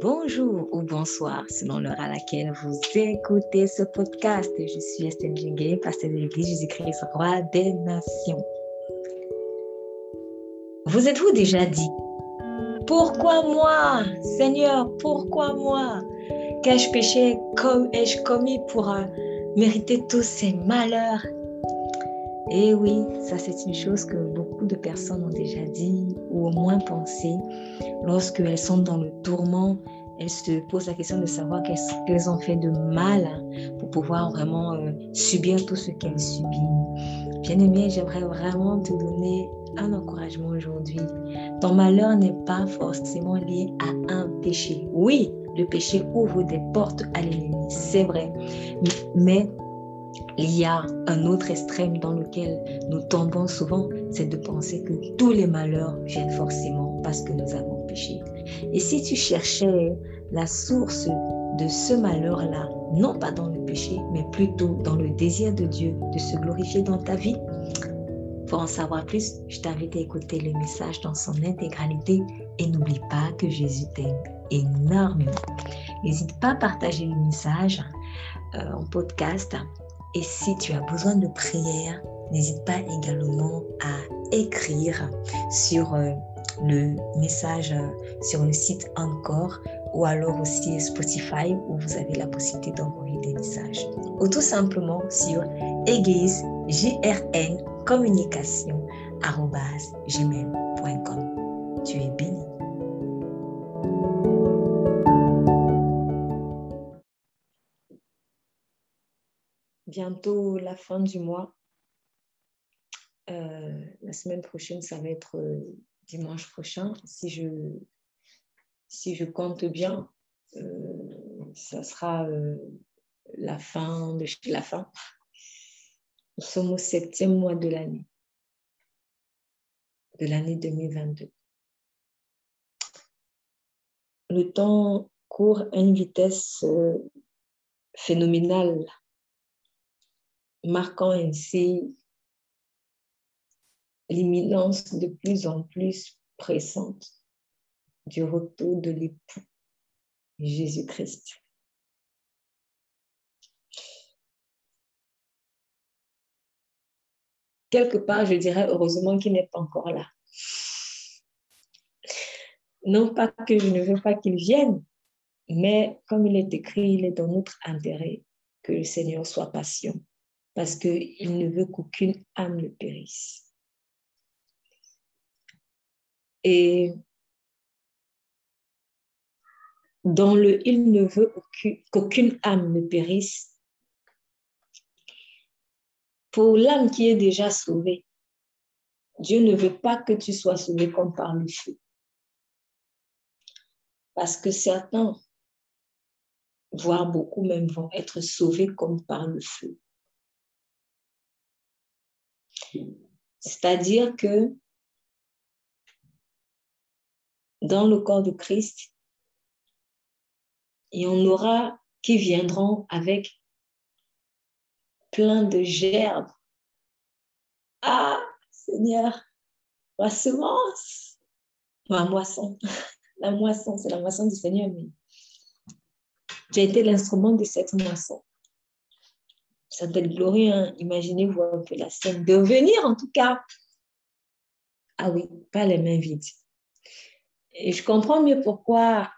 bonjour ou bonsoir selon l'heure à laquelle vous écoutez ce podcast. Je suis Estelle Djingue, pasteur de l'Église Jésus-Christ, roi des nations. Vous êtes-vous déjà dit, pourquoi moi, Seigneur, pourquoi moi? Qu'ai-je péché, comme ai-je commis pour euh, mériter tous ces malheurs et oui, ça c'est une chose que beaucoup de personnes ont déjà dit ou au moins pensé. Lorsqu'elles sont dans le tourment, elles se posent la question de savoir qu'est-ce qu'elles ont fait de mal pour pouvoir vraiment euh, subir tout ce qu'elles subissent. Bien aimé, j'aimerais vraiment te donner un encouragement aujourd'hui. Ton malheur n'est pas forcément lié à un péché. Oui, le péché ouvre des portes à l'ennemi, c'est vrai. Mais il y a un autre extrême dans lequel nous tombons souvent, c'est de penser que tous les malheurs viennent forcément parce que nous avons péché. Et si tu cherchais la source de ce malheur-là, non pas dans le péché, mais plutôt dans le désir de Dieu de se glorifier dans ta vie, pour en savoir plus, je t'invite à écouter le message dans son intégralité et n'oublie pas que Jésus t'aime énormément. N'hésite pas à partager le message euh, en podcast et si tu as besoin de prière, n'hésite pas également à écrire sur euh, le message euh, sur le site Encore ou alors aussi Spotify où vous avez la possibilité d'envoyer des messages. Ou tout simplement sur église communication. Tu es béni. Bientôt la fin du mois. Euh, la semaine prochaine, ça va être euh, dimanche prochain. Si je, compte bien, euh, ça sera la fin de la fin. Nous sommes au septième mois de l'année, de l'année 2022. Le temps court à une vitesse phénoménale marquant ainsi l'imminence de plus en plus pressante du retour de l'époux Jésus-Christ. Quelque part, je dirais heureusement qu'il n'est pas encore là. Non pas que je ne veux pas qu'il vienne, mais comme il est écrit, il est dans notre intérêt que le Seigneur soit patient parce qu'il ne veut qu'aucune âme ne périsse. Et dans le il ne veut qu'aucune âme ne périsse, pour l'âme qui est déjà sauvée, Dieu ne veut pas que tu sois sauvé comme par le feu. Parce que certains, voire beaucoup même, vont être sauvés comme par le feu. C'est-à-dire que dans le corps de Christ, il y en aura qui viendront avec plein de gerbes. Ah, Seigneur, ma semence, ma moisson, la moisson, c'est la moisson du Seigneur, j'ai été l'instrument de cette moisson ça doit être glorieux. Hein. Imaginez-vous un peu la scène. De venir, en tout cas. Ah oui, pas les mains vides. Et je comprends mieux pourquoi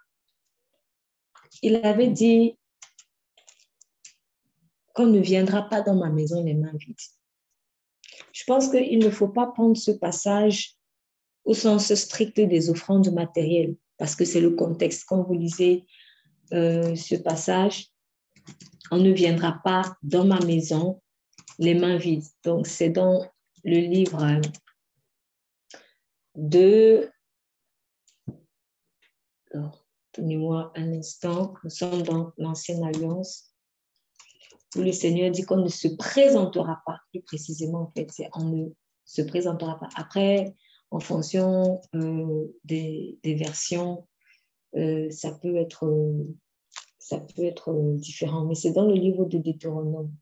il avait dit qu'on ne viendra pas dans ma maison les mains vides. Je pense qu'il ne faut pas prendre ce passage au sens strict des offrandes matérielles, parce que c'est le contexte. Quand vous lisez euh, ce passage, on ne viendra pas dans ma maison les mains vides. Donc, c'est dans le livre de... Tenez-moi un instant. Nous sommes dans l'Ancienne Alliance où le Seigneur dit qu'on ne se présentera pas. Plus précisément, en fait, c'est on ne se présentera pas. Après, en fonction euh, des, versions, euh, ça peut être ça peut être euh, différent, mais c'est dans le livre de Deutéronome.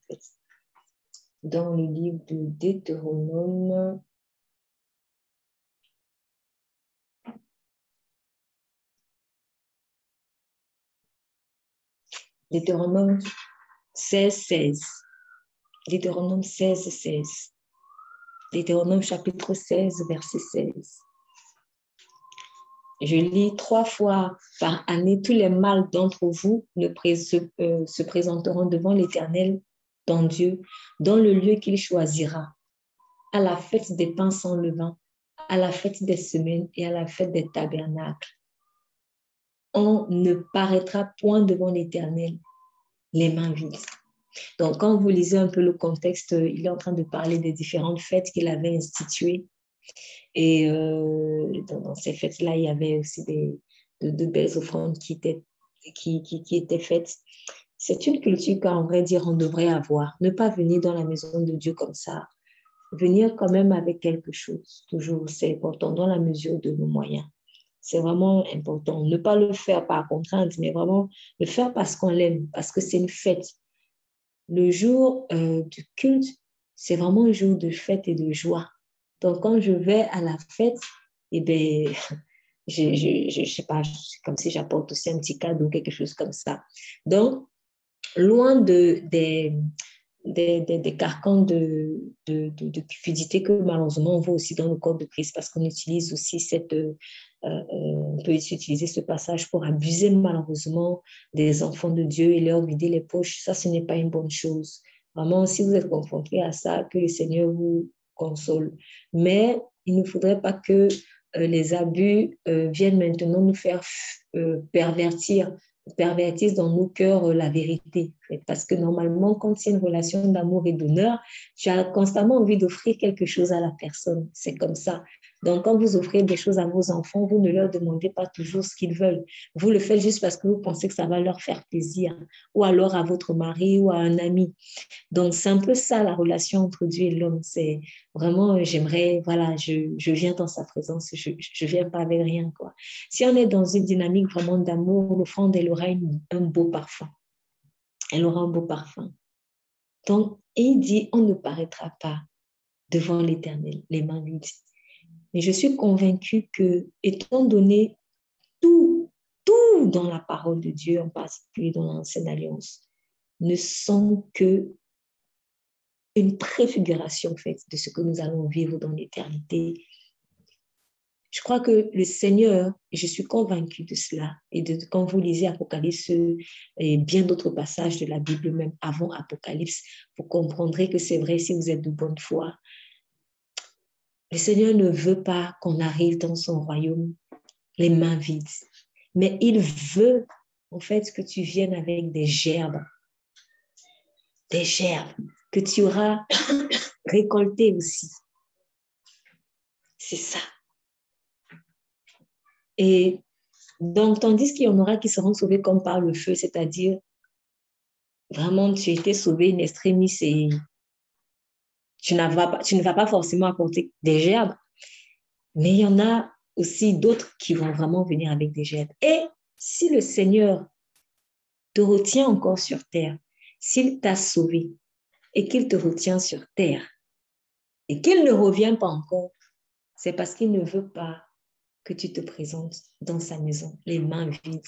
Dans le livre de Deutéronome, Deutéronome 16, 16. Deutéronome 16, 16. Deutéronome chapitre 16, verset 16. Je lis trois fois par année, tous les mâles d'entre vous ne euh, se présenteront devant l'Éternel, ton Dieu, dans le lieu qu'il choisira, à la fête des pains sans levain, à la fête des semaines et à la fête des tabernacles. On ne paraîtra point devant l'Éternel les mains vides. Donc, quand vous lisez un peu le contexte, il est en train de parler des différentes fêtes qu'il avait instituées. Et euh, dans, ces fêtes-là, il y avait aussi des, de, belles offrandes qui étaient, qui, qui, étaient faites. C'est une culture qu'en vrai dire, on devrait avoir. Ne pas venir dans la maison de Dieu comme ça. Venir quand même avec quelque chose. Toujours, c'est important dans la mesure de nos moyens. C'est vraiment important. Ne pas le faire par contrainte, mais vraiment le faire parce qu'on l'aime, parce que c'est une fête. Le jour euh, du culte, c'est vraiment un jour de fête et de joie. Donc, quand je vais à la fête, eh bien, je ne sais pas, comme si j'apporte aussi un petit cadeau, quelque chose comme ça. Donc, loin de, des, des, des, carcans de, de, de, cupidité que malheureusement on voit aussi dans le corps de Christ parce qu'on utilise aussi cette, euh, euh, on peut utiliser ce passage pour abuser malheureusement des enfants de Dieu et leur vider les poches. Ça, ce n'est pas une bonne chose. Vraiment, si vous êtes confronté à ça, que le Seigneur vous Mais il ne faudrait pas que euh, les abus viennent maintenant nous faire pervertir pervertissent dans nos cœurs euh, la vérité. Parce que normalement, quand a une relation d'amour et d'honneur, tu as constamment envie d'offrir quelque chose à la personne. C'est comme ça. Donc, quand vous offrez des choses à vos enfants, vous ne leur demandez pas toujours ce qu'ils veulent. Vous le faites juste parce que vous pensez que ça va leur faire plaisir, ou alors à votre mari ou à un ami. Donc, c'est un peu ça la relation entre Dieu et l'homme. C'est vraiment, euh, j'aimerais, voilà, je, viens dans sa présence, je ne viens pas avec rien. Quoi. Si on est dans une dynamique vraiment d'amour, l'offrande, elle aura un beau parfum. Elle aura un beau parfum. Donc, il dit, on ne paraîtra pas devant l'Éternel, les mains vides. Mais je suis convaincue que, étant donné tout, tout dans la parole de Dieu, en particulier dans l'Ancienne Alliance, ne sont que une préfiguration faite de ce que nous allons vivre dans l'éternité. Je crois que le Seigneur, et je suis convaincue de cela, et quand vous lisez Apocalypse et bien d'autres passages de la Bible, même avant Apocalypse, vous comprendrez que c'est vrai si vous êtes de bonne foi, le Seigneur ne veut pas qu'on arrive dans son royaume les mains vides, mais il veut en fait que tu viennes avec des gerbes, des gerbes que tu auras récoltées aussi. C'est ça. Et donc, tandis qu'il y en aura qui seront sauvés comme par le feu, c'est-à-dire vraiment tu étais sauvé in extremis et tu, pas, tu ne vas pas forcément apporter des gerbes, mais il y en a aussi d'autres qui vont vraiment venir avec des gerbes. Et si le Seigneur te retient encore sur terre, s'il t'a sauvé et qu'il te retient sur terre et qu'il ne revient pas encore, c'est parce qu'il ne veut pas que tu te présentes dans sa maison, les mains vides.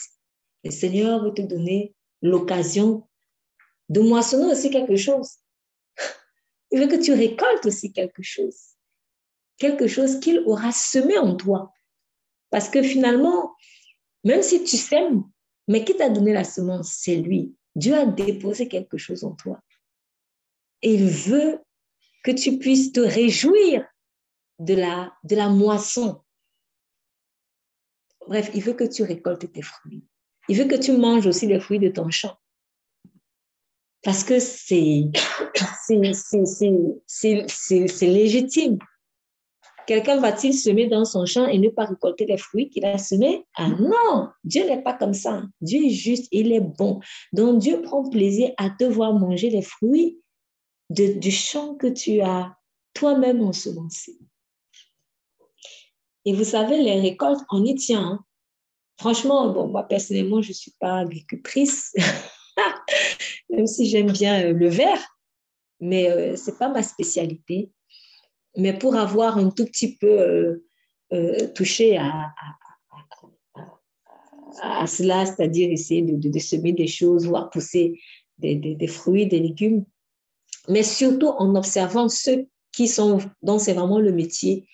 Le Seigneur veut te donner l'occasion de moissonner aussi quelque chose. Il veut que tu récoltes aussi quelque chose. Quelque chose qu'il aura semé en toi. Parce que finalement, même si tu sèmes, mais qui t'a donné la semence, c'est lui. Dieu a déposé quelque chose en toi. Et il veut que tu puisses te réjouir de la, de la moisson. Bref, il veut que tu récoltes tes fruits. Il veut que tu manges aussi les fruits de ton champ. Parce que c'est légitime. Quelqu'un va-t-il semer dans son champ et ne pas récolter les fruits qu'il a semés? Ah non, Dieu n'est pas comme ça. Dieu est juste, il est bon. Donc Dieu prend plaisir à te voir manger les fruits du champ que tu as toi-même ensemencé. Et vous savez, les récoltes, on y tient. Hein. Franchement, bon, moi personnellement, je ne suis pas agricultrice. même si j'aime bien euh, le verre, mais euh, ce n'est pas ma spécialité. Mais pour avoir un tout petit peu euh, touché à, à cela, c'est-à-dire essayer de, semer des choses, voir pousser des, des, fruits, des légumes, mais surtout en observant ceux qui sont, dont c'est vraiment le métier.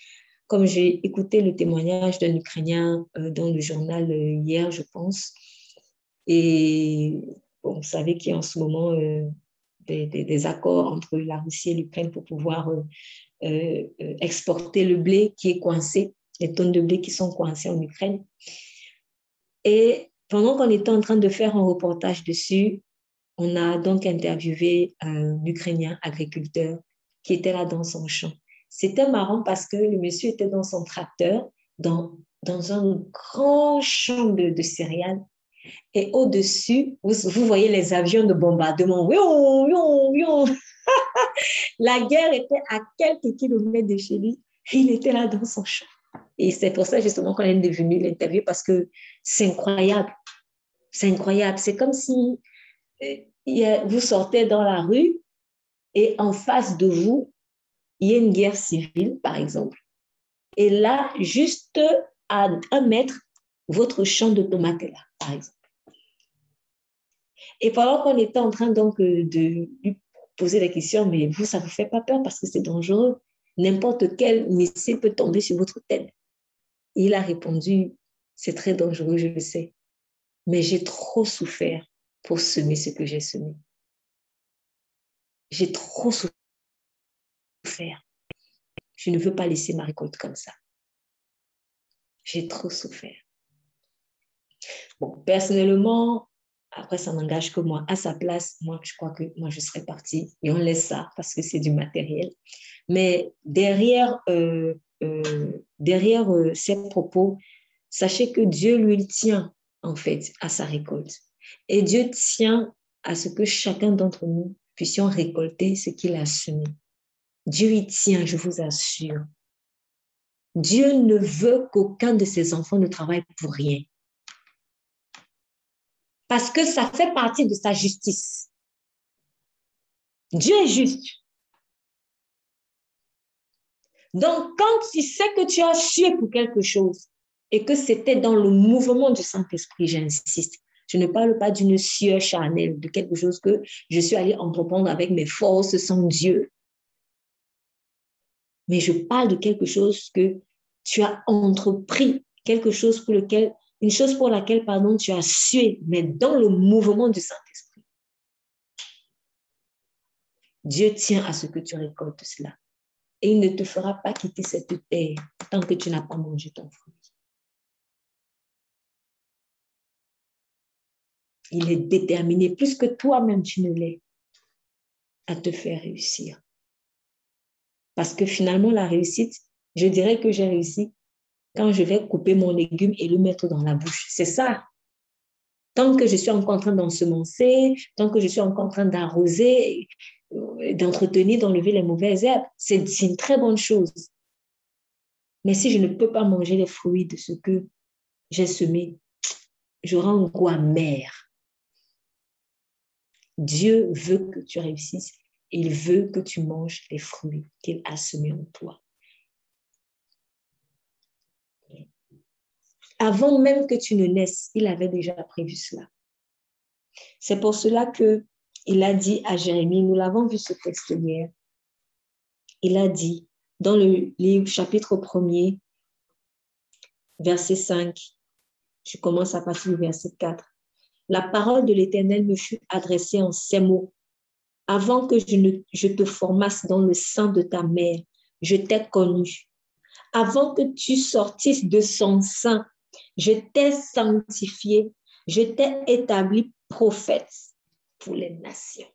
Comme j'ai écouté le témoignage d'un Ukrainien euh, dans le journal euh, hier, je pense, et bon, vous savez qu'il ce moment euh, des, accords entre la Russie et l'Ukraine pour pouvoir exporter le blé qui est coincé, les tonnes de blé qui sont coincées en Ukraine. Et pendant qu'on était en train de faire un reportage dessus, on a donc interviewé un Ukrainien agriculteur qui était là dans son champ. C'était marrant parce que le monsieur était dans son tracteur, dans, dans un grand champ de, de céréales. Et au-dessus, vous, voyez les avions de bombardement. La guerre était à quelques kilomètres de chez lui. Il était là dans son champ. Et c'est pour ça justement qu'on est devenu l'interview parce que c'est incroyable. C'est incroyable. C'est comme si euh, vous sortez dans la rue et en face de vous, il y a une guerre civile, par exemple. Et là, juste à un mètre, votre champ de tomates est là, par exemple. Et pendant qu'on était en train donc euh, de lui poser la question, mais vous, ça ne vous fait pas peur parce que c'est dangereux. N'importe quel missile peut tomber sur votre tête. Il a répondu, c'est très dangereux, je le sais, mais j'ai trop souffert pour semer ce que j'ai semé. J'ai trop souffert. Je ne veux pas laisser ma récolte comme ça. J'ai trop souffert. Bon, personnellement, après, ça n'engage que moi. À sa place, moi, je crois que moi, je serais partie et on laisse ça parce que c'est du matériel. Mais derrière euh, euh, derrière euh, ces propos, sachez que Dieu, lui, tient en fait à sa récolte. Et Dieu tient à ce que chacun d'entre nous puissions récolter ce qu'il a semé. Dieu y tient, je vous assure. Dieu ne veut qu'aucun de ses enfants ne travaille pour rien. Parce que ça fait partie de sa justice. Dieu est juste. Donc, quand tu sais que tu as sué pour quelque chose et que c'était dans le mouvement du Saint-Esprit, j'insiste, je ne parle pas d'une sueur charnelle, de quelque chose que je suis allée entreprendre avec mes forces sans Dieu. Mais je parle de quelque chose que tu as entrepris, quelque chose pour lequel, une chose pour laquelle, pardon, tu as sué, mais dans le mouvement du Saint-Esprit. Dieu tient à ce que tu récoltes cela et il ne te fera pas quitter cette terre tant que tu n'as pas mangé ton fruit. Il est déterminé, plus que toi-même tu ne l'es, à te faire réussir. Parce que finalement, la réussite, je dirais que j'ai réussi quand je vais couper mon légume et le mettre dans la bouche. C'est ça. Tant que je suis encore en train d'ensemencer, tant que je suis encore en train d'arroser, d'entretenir, d'enlever les mauvaises herbes. C'est une très bonne chose. Mais si je ne peux pas manger les fruits de ce que j'ai semé, j'aurai un goût amer. Dieu veut que tu réussisses. Il veut que tu manges les fruits qu'il a semés en toi. Avant même que tu ne naisses, il avait déjà prévu cela. C'est pour cela que il a dit à Jérémie, nous l'avons vu ce texte hier, il a dit dans le livre chapitre 1er, verset 5, je commence à partir du verset 4, la parole de l'Éternel me fut adressée en ces mots. Avant que je, ne, je te formasse dans le sein de ta mère, je t'ai connu. Avant que tu sortisses de son sein, je t'ai sanctifié, je t'ai établi prophète pour les nations.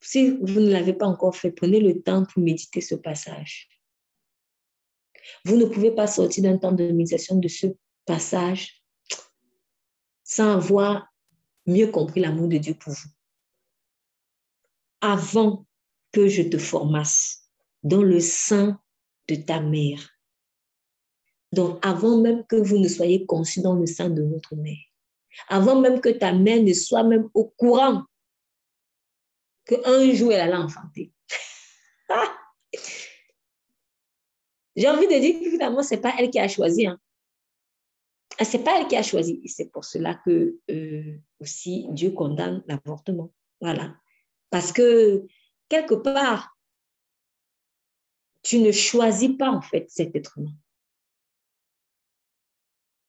Si vous ne l'avez pas encore fait, prenez le temps pour méditer ce passage. Vous ne pouvez pas sortir d'un temps de méditation de ce passage sans avoir mieux compris l'amour de Dieu pour vous. Avant que je te formasse dans le sein de ta mère, donc, avant même que vous ne soyez conçus dans le sein de votre mère, avant même que ta mère ne soit même au courant qu'un jour elle allait enfanter. J'ai envie de dire que finalement, ce n'est pas elle qui a choisi. Hein. Ah, Ce n'est pas elle qui a choisi. C'est pour cela que euh, aussi Dieu condamne l'avortement. Voilà. Parce que quelque part, tu ne choisis pas en fait cet être humain.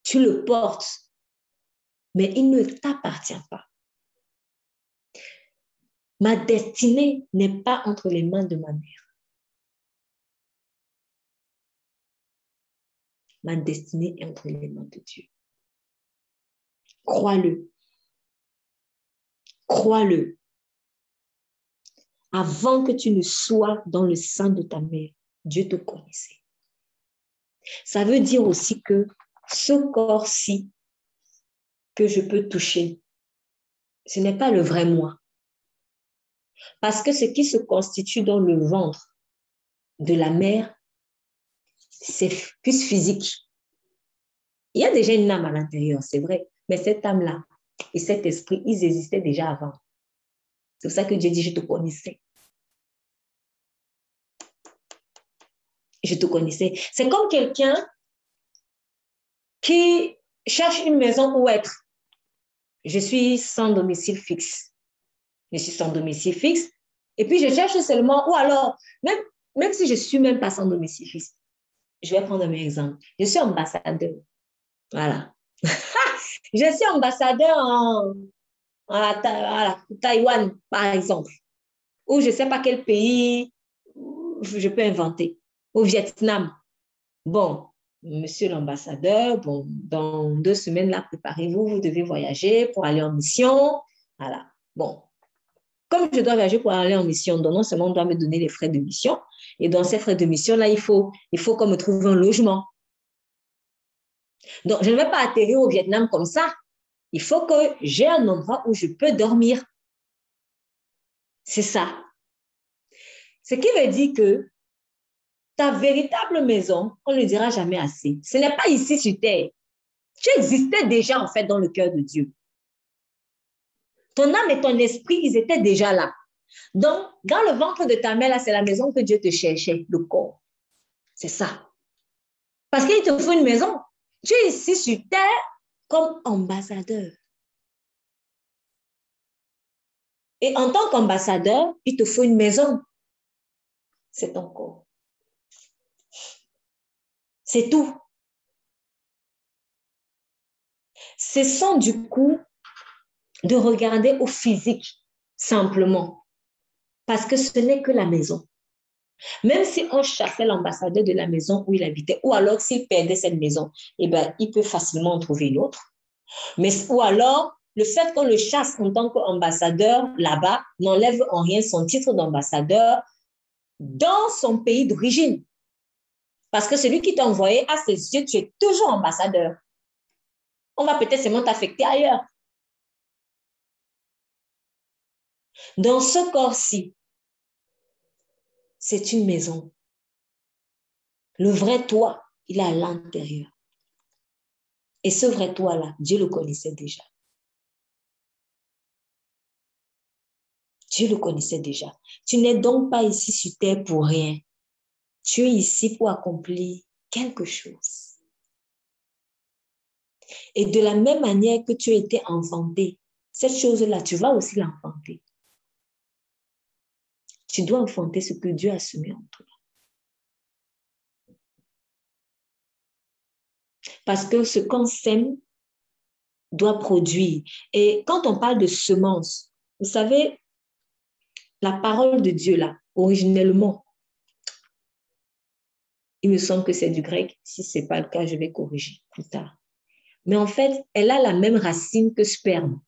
Tu le portes, mais il ne t'appartient pas. Ma destinée n'est pas entre les mains de ma mère. Ma destinée est entre les mains de Dieu. Crois-le. Crois-le. Avant que tu ne sois dans le sein de ta mère, Dieu te connaissait. Ça veut dire aussi que ce corps-ci que je peux toucher, ce n'est pas le vrai moi. Parce que ce qui se constitue dans le ventre de la mère, c'est plus physique. Il y a déjà une âme à l'intérieur, c'est vrai, mais cette âme-là et cet esprit, ils existaient déjà avant. C'est pour ça que Dieu dit, je te connaissais. Je te connaissais. C'est comme quelqu'un qui cherche une maison où être. Je suis sans domicile fixe je suis sans domicile fixe. Et puis, je cherche seulement, ou alors, même, même si je ne suis même pas sans domicile fixe, je vais prendre un exemple. Je suis ambassadeur. Voilà. je suis ambassadeur en, en, Taïwan, par exemple, ou je ne sais pas quel pays je peux inventer, au Vietnam. Bon, monsieur l'ambassadeur, bon, dans deux semaines, là, préparez-vous, vous devez voyager pour aller en mission. Voilà. Bon, comme je dois voyager pour aller en mission, donc non seulement on doit me donner les frais de mission, et dans ces frais de mission-là, il faut, il faut qu'on me trouve un logement. Donc, je ne vais pas atterrir au Vietnam comme ça. Il faut que j'ai un endroit où je peux dormir. C'est ça. Ce qui veut dire que ta véritable maison, on ne le dira jamais assez. Ce n'est pas ici sur terre. Tu existais déjà en fait dans le cœur de Dieu. Ton âme et ton esprit, ils étaient déjà là. Donc, dans le ventre de ta mère, là, c'est la maison que Dieu te cherchait, le corps. C'est ça. Parce qu'il te faut une maison. Tu es ici sur terre comme ambassadeur. Et en tant qu'ambassadeur, il te faut une maison. C'est ton corps. C'est tout. Ce sont du coup de regarder au physique simplement, parce que ce n'est que la maison. Même si on chassait l'ambassadeur de la maison où il habitait, ou alors s'il perdait cette maison, eh ben, il peut facilement en trouver une autre. Mais, ou alors, le fait qu'on le chasse en tant qu'ambassadeur là-bas n'enlève en rien son titre d'ambassadeur dans son pays d'origine. Parce que celui qui t'a envoyé à ses yeux, tu es toujours ambassadeur. On va peut-être seulement t'affecter ailleurs. Dans ce corps-ci, c'est une maison. Le vrai toi, il est à l'intérieur. Et ce vrai toi-là, Dieu le connaissait déjà. Dieu le connaissait déjà. Tu n'es donc pas ici sur terre pour rien. Tu es ici pour accomplir quelque chose. Et de la même manière que tu as été enfanté, cette chose-là, tu vas aussi l'enfanter. Tu dois enfanter ce que Dieu a semé en toi. Parce que ce qu'on sème doit produire. Et quand on parle de semence, vous savez, la parole de Dieu, là, originellement, il me semble que c'est du grec. Si ce n'est pas le cas, je vais corriger plus tard. Mais en fait, elle a la même racine que sperme.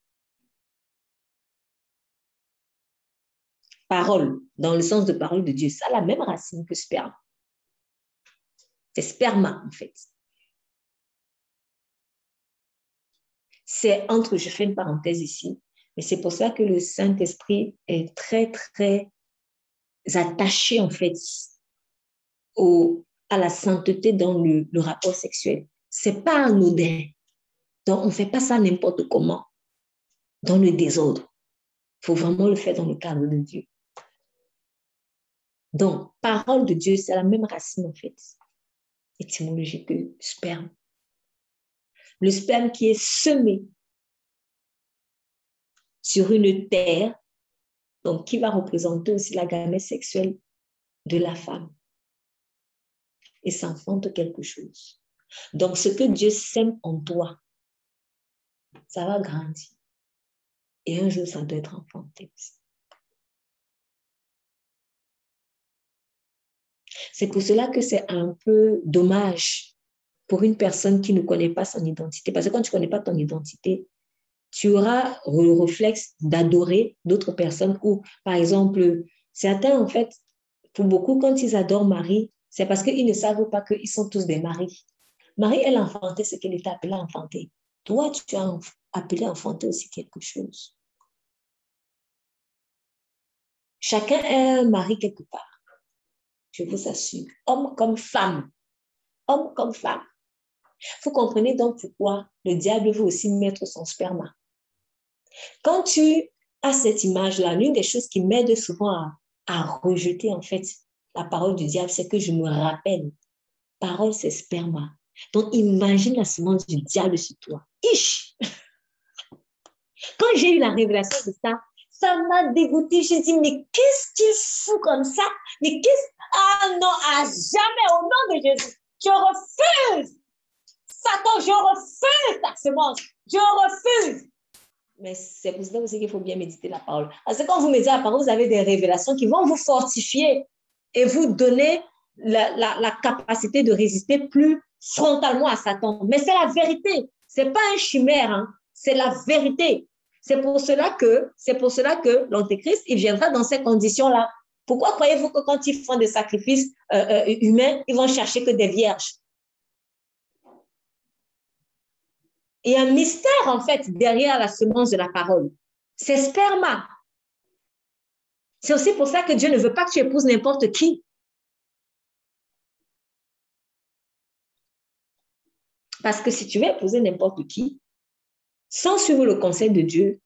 parole, dans le sens de parole de Dieu, ça a la même racine que sperme. C'est sperma, en fait. C'est entre, je fais une parenthèse ici, mais c'est pour ça que le Saint-Esprit est très, très attaché, en fait, au, à la sainteté dans le, rapport sexuel. C'est pas anodin. Donc, on ne fait pas ça n'importe comment, dans le désordre. Il faut vraiment le faire dans le cadre de Dieu. Donc, parole de Dieu, c'est la même racine en fait. étymologique de sperme. Le sperme qui est semé sur une terre, donc qui va représenter aussi la gamète sexuelle de la femme. Et s'enfante quelque chose. Donc, ce que Dieu sème en toi, ça va grandir. Et un jour, ça doit être enfanté. C'est pour cela que c'est un peu dommage pour une personne qui ne connaît pas son identité. Parce que quand tu ne connais pas ton identité, tu auras le réflexe d'adorer d'autres personnes ou, par exemple, certains, en fait, pour beaucoup, quand ils adorent Marie, c'est parce qu'ils ne savent pas qu'ils sont tous des maris. Marie, elle a enfanté ce qu'elle était appelée à enfanter. Toi, tu as appelé à enfanter aussi quelque chose. Chacun est un mari quelque part. Je vous assure. Homme comme femme. Homme comme femme. Vous comprenez donc pourquoi le diable veut aussi mettre son sperma. Quand tu as cette image-là, l'une des choses qui m'aide souvent à, à, rejeter en fait la parole du diable, c'est que je me rappelle, parole c'est sperma. Donc imagine la semence du diable sur toi. Ich! Quand j'ai eu la révélation de ça, ça m'a dégoûté. J'ai dit, mais qu'est-ce qu'il fout comme ça? Mais qu'est-ce... Ah non, à jamais, au nom de Jésus, je refuse. Satan, je refuse ta semence. Je refuse. Mais c'est pour ça aussi qu'il faut bien méditer la parole. Parce que quand vous méditez la parole, vous avez des révélations qui vont vous fortifier et vous donner la, capacité de résister plus frontalement à Satan. Mais c'est la vérité. C'est pas un chimère, hein. c'est la vérité. C'est pour cela que, c'est pour cela que l'Antéchrist, il viendra dans ces conditions-là. Pourquoi croyez-vous que quand ils font des sacrifices euh, euh, humains, ils vont chercher que des vierges? Il y a un mystère, en fait, derrière la semence de la parole. C'est sperma. C'est aussi pour ça que Dieu ne veut pas que tu épouses n'importe qui. Parce que si tu veux épouser n'importe qui, sans suivre le conseil de Dieu,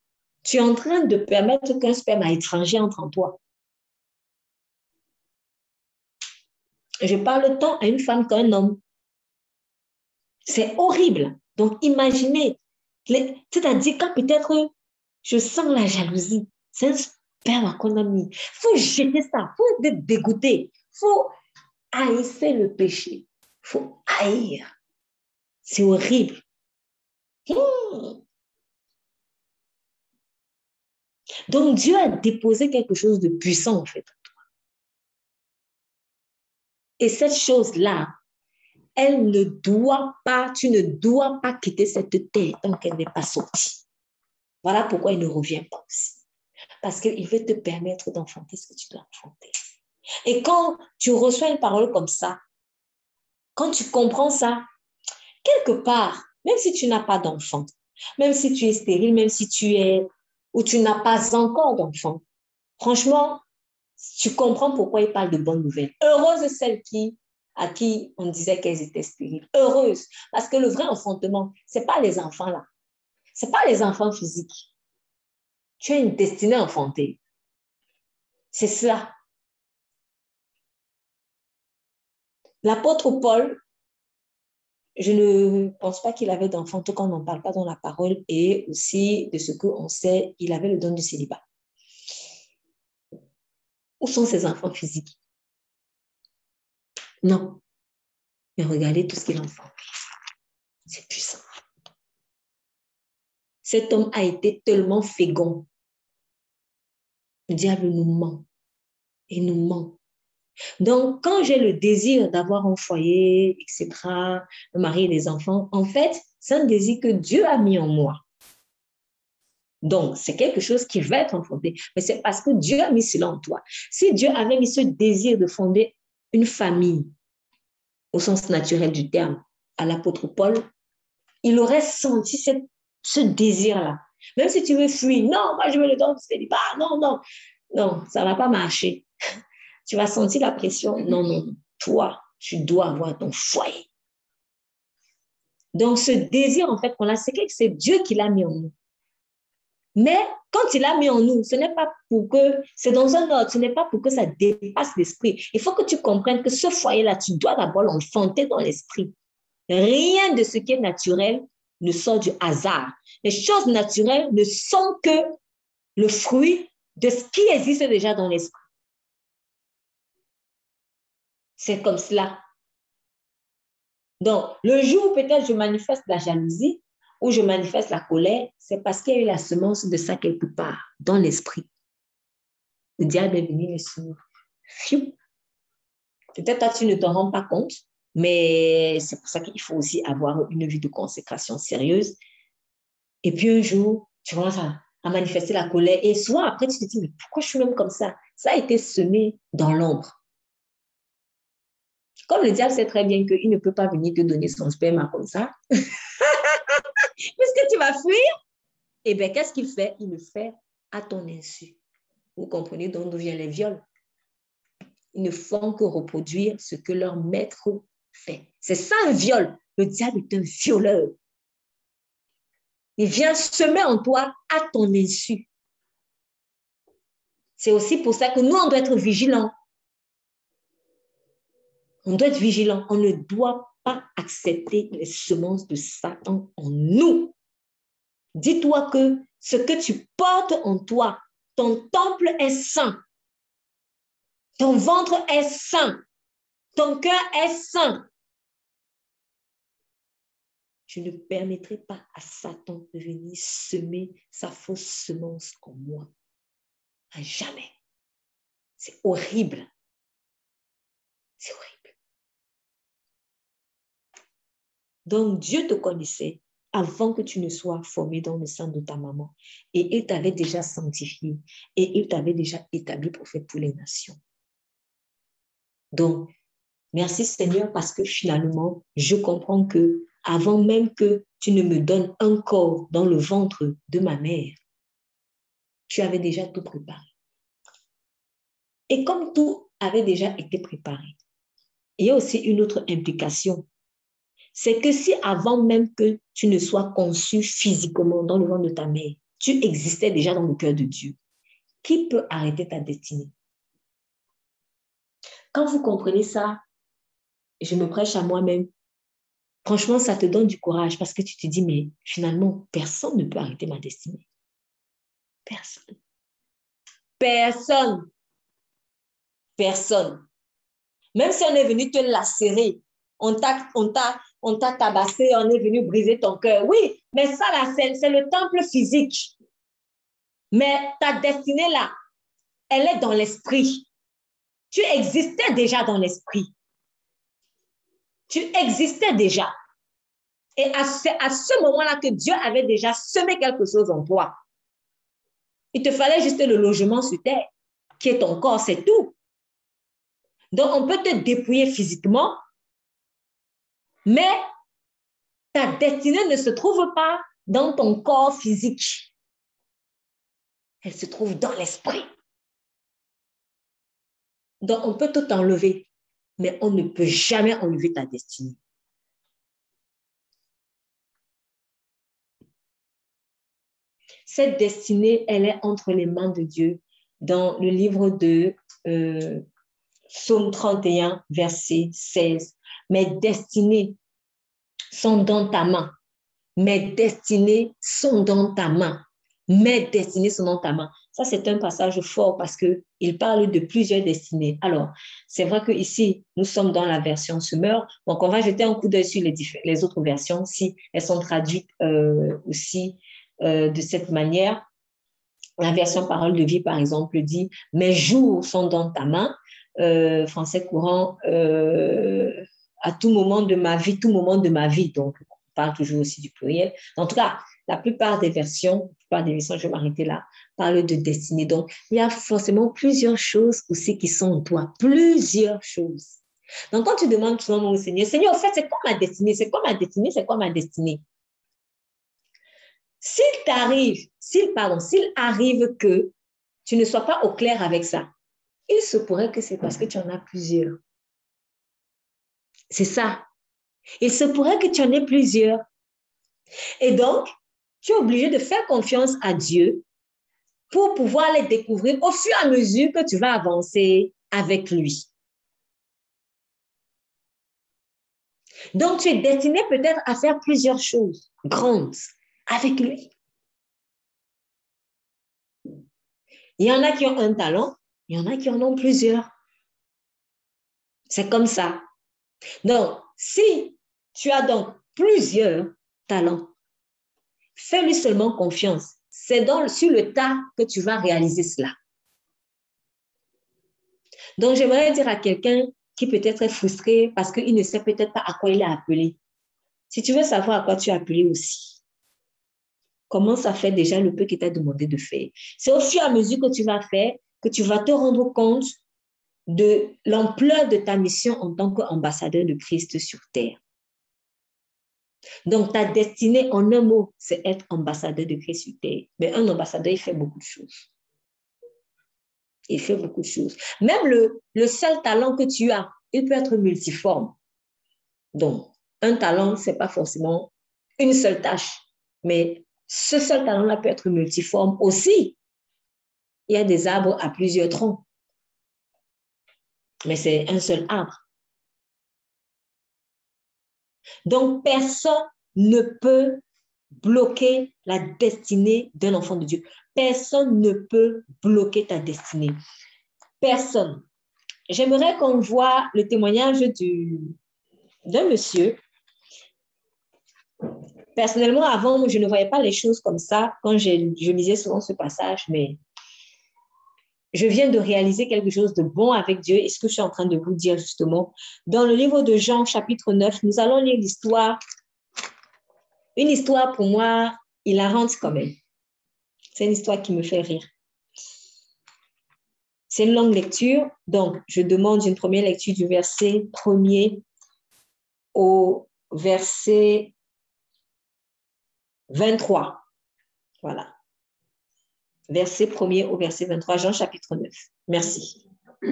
tu es en train de permettre qu'un sperme étranger entre en toi. Je parle tant à une femme qu'à un homme. C'est horrible. Donc, imaginez, c'est-à-dire quand peut-être je sens la jalousie, c'est un sperme à Il faut jeter ça, il faut être dégoûté, il faut haïr le péché, il faut haïr. C'est horrible. Hmm. Donc Dieu a déposé quelque chose de puissant en fait en toi. Et cette chose-là, elle ne doit pas, tu ne dois pas quitter cette terre tant qu'elle n'est pas sortie. Voilà pourquoi il ne revient pas aussi. Parce qu'il veut te permettre d'enfanter ce que tu dois enfanter. Et quand tu reçois une parole comme ça, quand tu comprends ça, quelque part, même si tu n'as pas d'enfant, même si tu es stérile, même si tu es ou tu n'as pas encore d'enfant, franchement, tu comprends pourquoi il parle de bonnes nouvelles. Heureuse celle qui, à qui on disait qu'elles étaient stériles. Heureuse. Parce que le vrai enfantement, ce n'est pas les enfants là. Ce n'est pas les enfants physiques. Tu as une destinée enfantée. C'est cela. L'apôtre Paul je ne pense pas qu'il avait d'enfant, en tout cas on n'en parle pas dans la parole, et aussi de ce qu'on sait, il avait le don du célibat. Où sont ses enfants physiques? Non. Mais regardez tout ce qu'il enfant. C'est puissant. Cet homme a été tellement fécond. Le diable nous ment. Il nous ment. Donc, quand j'ai le désir d'avoir un foyer, etc., de marier des enfants, en fait, c'est un désir que Dieu a mis en moi. Donc, c'est quelque chose qui va être enfanté, mais c'est parce que Dieu a mis cela en toi. Si Dieu avait mis ce désir de fonder une famille, au sens naturel du terme, à l'apôtre Paul, il aurait senti ce désir-là. Même si tu veux fuir, non, moi je veux le don célibat, non, non, non, ça ne va pas marcher tu vas sentir la pression. Non, non, toi, tu dois avoir ton foyer. Donc, ce désir, en fait, qu'on a, c'est que c'est Dieu qui l'a mis en nous. Mais quand il a mis en nous, ce n'est pas pour que, c'est dans un ordre, ce n'est pas pour que ça dépasse l'esprit. Il faut que tu comprennes que ce foyer-là, tu dois d'abord l'enfanter dans l'esprit. Rien de ce qui est naturel ne sort du hasard. Les choses naturelles ne sont que le fruit de ce qui existe déjà dans l'esprit. C'est comme cela. Donc, le jour où peut-être je manifeste la jalousie, ou je manifeste la colère, c'est parce qu'il y a eu la semence de ça quelque part, dans l'esprit. Le diable est venu le Peut-être toi, tu ne te rends pas compte, mais c'est pour ça qu'il faut aussi avoir une vie de consécration sérieuse. Et puis un jour, tu commences à, manifester la colère. Et soit après, tu te dis, mais pourquoi je suis même comme ça? Ça a été semé dans l'ombre. Comme le diable sait très bien qu'il ne peut pas venir te donner son sperme comme ça, puisque tu vas fuir, eh bien, qu'est-ce qu'il fait? Il le fait à ton insu. Vous comprenez d'où viennent les viols? Ils ne font que reproduire ce que leur maître C'est ça un viol. Le diable est un violeur. Il vient semer en toi à ton insu. C'est aussi pour ça que nous, on doit être vigilants. On doit être vigilant. On ne doit pas accepter les semences de Satan en nous. Dis-toi que ce que tu portes en toi, ton temple est saint. Ton ventre est saint. Ton cœur est saint. Je ne permettrai pas à Satan de venir semer sa fausse semence en moi. À jamais. C'est horrible. C'est horrible. Donc Dieu te connaissait avant que tu ne sois formé dans le sein de ta maman. Et il t'avait déjà sanctifié et il t'avait déjà établi prophète pour les nations. Donc, merci Seigneur parce que finalement, je comprends que avant même que tu ne me donnes un corps dans le ventre de ma mère, tu avais déjà tout préparé. Et comme tout avait déjà été préparé, il y a aussi une autre implication c'est que si avant même que tu ne sois conçu physiquement dans le ventre de ta mère, tu existais déjà dans le cœur de Dieu, qui peut arrêter ta destinée? Quand vous comprenez ça, je me prêche à moi-même, franchement, ça te donne du courage parce que tu te dis, mais finalement, personne ne peut arrêter ma destinée. Personne. Personne. Personne. Même si on est venu te lacérer, on t'a, on on t'a tabassé, on est venu briser ton cœur. Oui, mais ça là, c'est le temple physique. Mais ta destinée là, elle est dans l'esprit. Tu existais déjà dans l'esprit. Tu existais déjà. Et à ce, à ce moment-là que Dieu avait déjà semé quelque chose en toi. Il te fallait juste le logement sur terre, qui est ton corps, c'est tout. Donc, on peut te dépouiller physiquement, mais ta destinée ne se trouve pas dans ton corps physique. Elle se trouve dans l'esprit. Donc, on peut tout enlever, mais on ne peut jamais enlever ta destinée. Cette destinée, elle est entre les mains de Dieu. Dans le livre de euh, Psaume 31, verset 16, mes destinées sont dans ta main. Mes destinées sont dans ta main. Mes destinées sont dans ta main. Ça, c'est un passage fort parce qu'il parle de plusieurs destinées. Alors, c'est vrai qu'ici, nous sommes dans la version Summer. Donc, on va jeter un coup d'œil sur les, les, autres versions si elles sont traduites euh, aussi euh, de cette manière. La version Parole de vie, par exemple, dit Mes jours sont dans ta main. Euh, français courant, à tout moment de ma vie, tout moment de ma vie. Donc, on parle toujours aussi du pluriel. En tout cas, la plupart des versions, plupart des versions, je vais m'arrêter là, parlent de destinée. Donc, il y a forcément plusieurs choses aussi qui sont en toi. Plusieurs choses. Donc, quand tu demandes souvent au Seigneur, Seigneur, en fait, c'est quoi ma destinée? C'est quoi ma destinée? C'est quoi ma destinée? S'il t'arrive, s'il, pardon, s'il arrive que tu ne sois pas au clair avec ça, il se pourrait que c'est parce que tu en as plusieurs. C'est ça. Il se pourrait que tu en aies plusieurs. Et donc, tu es obligé de faire confiance à Dieu pour pouvoir les découvrir au fur et à mesure que tu vas avancer avec lui. Donc, tu es destiné peut-être à faire plusieurs choses grandes avec lui. Il y en a qui ont un talent, il y en a qui en ont plusieurs. C'est comme ça. Donc, si tu as donc plusieurs talents, fais-lui seulement confiance. C'est sur le tas que tu vas réaliser cela. Donc, j'aimerais dire à quelqu'un qui peut-être est frustré parce qu'il ne sait peut-être pas à quoi il est appelé. Si tu veux savoir à quoi tu es appelé aussi, commence à faire déjà le peu qu'il t'a demandé de faire. C'est au fur et à mesure que tu vas faire que tu vas te rendre compte de l'ampleur de ta mission en tant qu'ambassadeur de Christ sur terre. Donc, ta destinée, en un mot, c'est être ambassadeur de Christ sur terre. Mais un ambassadeur, il fait beaucoup de choses. Il fait beaucoup de choses. Même le, le seul talent que tu as, il peut être multiforme. Donc, un talent, ce n'est pas forcément une seule tâche, mais ce seul talent-là peut être multiforme aussi. Il y a des arbres à plusieurs troncs, mais c'est un seul arbre. Donc, personne ne peut bloquer la destinée d'un enfant de Dieu. Personne ne peut bloquer ta destinée. Personne. J'aimerais qu'on voit le témoignage d'un monsieur. Personnellement, avant, je ne voyais pas les choses comme ça quand je, je lisais souvent ce passage, mais je viens de réaliser quelque chose de bon avec Dieu et ce que je suis en train de vous dire justement. Dans le livre de Jean, chapitre 9, nous allons lire l'histoire, une histoire pour moi hilarante quand même. C'est une histoire qui me fait rire. C'est une longue lecture, donc je demande une première lecture du verset premier au verset 23. Voilà verset 1er au verset 23, Jean chapitre 9. Merci.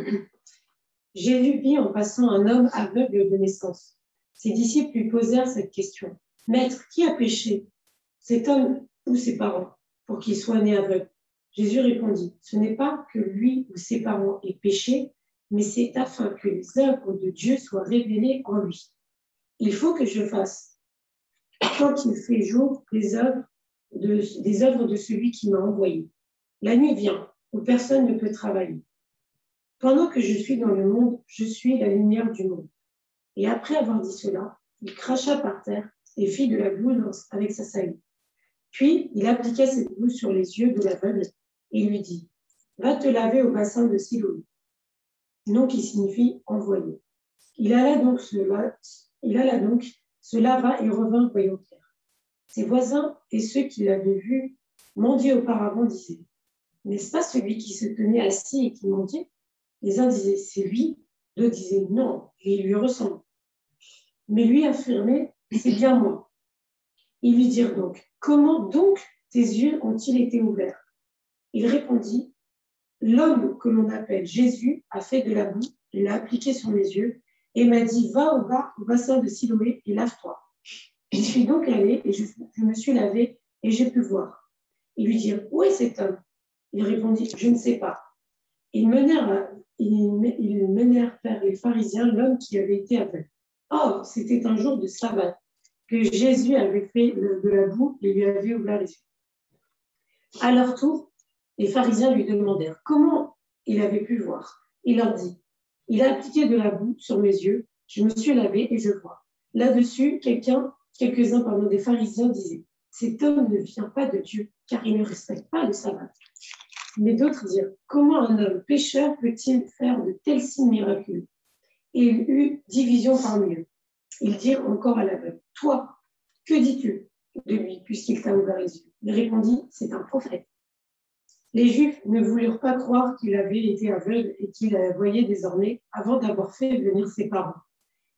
Jésus vit en passant un homme aveugle de naissance. Ses disciples lui posèrent cette question. Maître, qui a péché? Cet homme ou ses parents pour qu'il soit né aveugle? Jésus répondit, ce n'est pas que lui ou ses parents aient péché, mais c'est afin que les œuvres de Dieu soient révélées en lui. Il faut que je fasse, quand il fait jour, les œuvres de, des œuvres de celui qui m'a envoyé. La nuit vient où personne ne peut travailler. Pendant que je suis dans le monde, je suis la lumière du monde. Et après avoir dit cela, il cracha par terre et fit de la boue avec sa saillie. Puis il appliqua cette boue sur les yeux de l'aveugle et lui dit Va te laver au bassin de Siloé, nom qui signifie envoyé. Il alla donc se, il alla donc, se lava et revint voyant clair. Ses voisins et ceux qui l'avaient vu mendier auparavant disaient n'est-ce pas celui qui se tenait assis et qui mendiait Les uns disaient, c'est lui. D'autres disaient, non, il lui ressemble. Mais lui affirmait, c'est bien moi. Ils lui dirent donc, comment donc tes yeux ont-ils été ouverts? Il répondit, l'homme que l'on appelle Jésus a fait de la boue, l'a appliqué sur mes yeux et m'a dit, va au bas au bassin de Siloé et lave-toi. Je suis donc allé et je, je me suis lavé et j'ai pu voir. Ils lui dirent, où est cet homme? Il répondit, je ne sais pas. Ils menèrent, vers les pharisiens l'homme qui avait été aveugle. Or, c'était un jour de sabbat que Jésus avait fait de la boue et lui avait ouvert les yeux. À leur tour, les pharisiens lui demandèrent comment il avait pu voir? Il leur dit, il a appliqué de la boue sur mes yeux, je me suis lavé et je vois. Là-dessus, quelqu'un, quelques-uns parmi des pharisiens disaient, cet homme ne vient pas de Dieu, car il ne respecte pas le sabbat. Mais d'autres dirent, comment un homme pécheur peut-il faire de tels signes miraculeux? Et il eut division parmi eux. Ils dirent encore à l'aveugle, toi, que dis-tu de lui, puisqu'il t'a ouvert les yeux? Il répondit, c'est un prophète. Les Juifs ne voulurent pas croire qu'il avait été aveugle et qu'il voyait désormais avant d'avoir fait venir ses parents.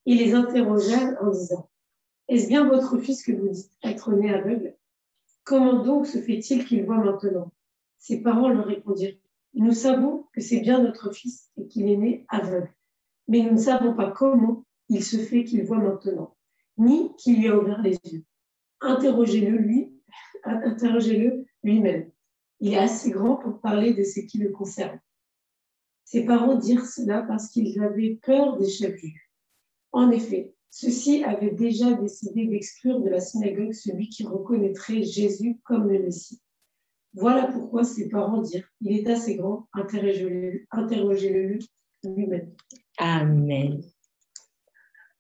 Ils les interrogèrent en disant, est-ce bien votre fils que vous dites être né aveugle? Comment donc se fait-il qu'il voit maintenant? Ses parents leur répondirent Nous savons que c'est bien notre fils et qu'il est né aveugle, mais nous ne savons pas comment il se fait qu'il voit maintenant, ni qu'il lui a ouvert les yeux. Interrogez-le lui interrogez-le lui-même. Il est assez grand pour parler de ce qui le concerne. Ses parents dirent cela parce qu'ils avaient peur des chefs. En effet, ceux-ci avaient déjà décidé d'exclure de la synagogue celui qui reconnaîtrait Jésus comme le Messie. Voilà pourquoi ses parents dirent, il est assez grand, interrogez-le lui-même. Amen.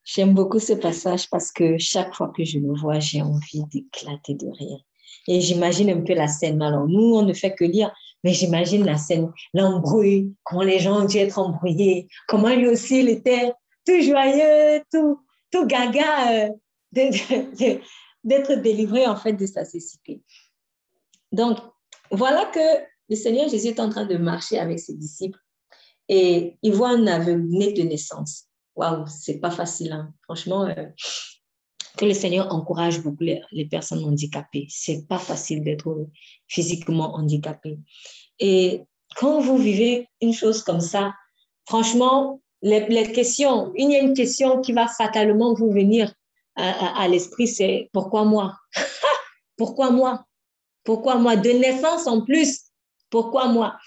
J'aime beaucoup ce passage parce que chaque fois que je le vois, j'ai envie d'éclater de rire. Et j'imagine un peu la scène. Alors, nous, on ne fait que lire, mais j'imagine la scène, l'embrouille, comment les gens ont dû être embrouillés, comment lui aussi, il était tout joyeux, tout, tout gaga euh, d'être délivré, en fait, de sa cécité. Donc, voilà que le Seigneur Jésus est en train de marcher avec ses disciples et il voit un aveugle né de naissance. Waouh, c'est pas facile, hein. franchement. Euh, que le Seigneur encourage beaucoup les, personnes handicapées. C'est pas facile d'être physiquement handicapé. Et quand vous vivez une chose comme ça, franchement, les, questions, il y a une question qui va fatalement vous venir à, l'esprit, c'est pourquoi moi? Pourquoi moi? Pourquoi moi? De naissance en plus, pourquoi moi?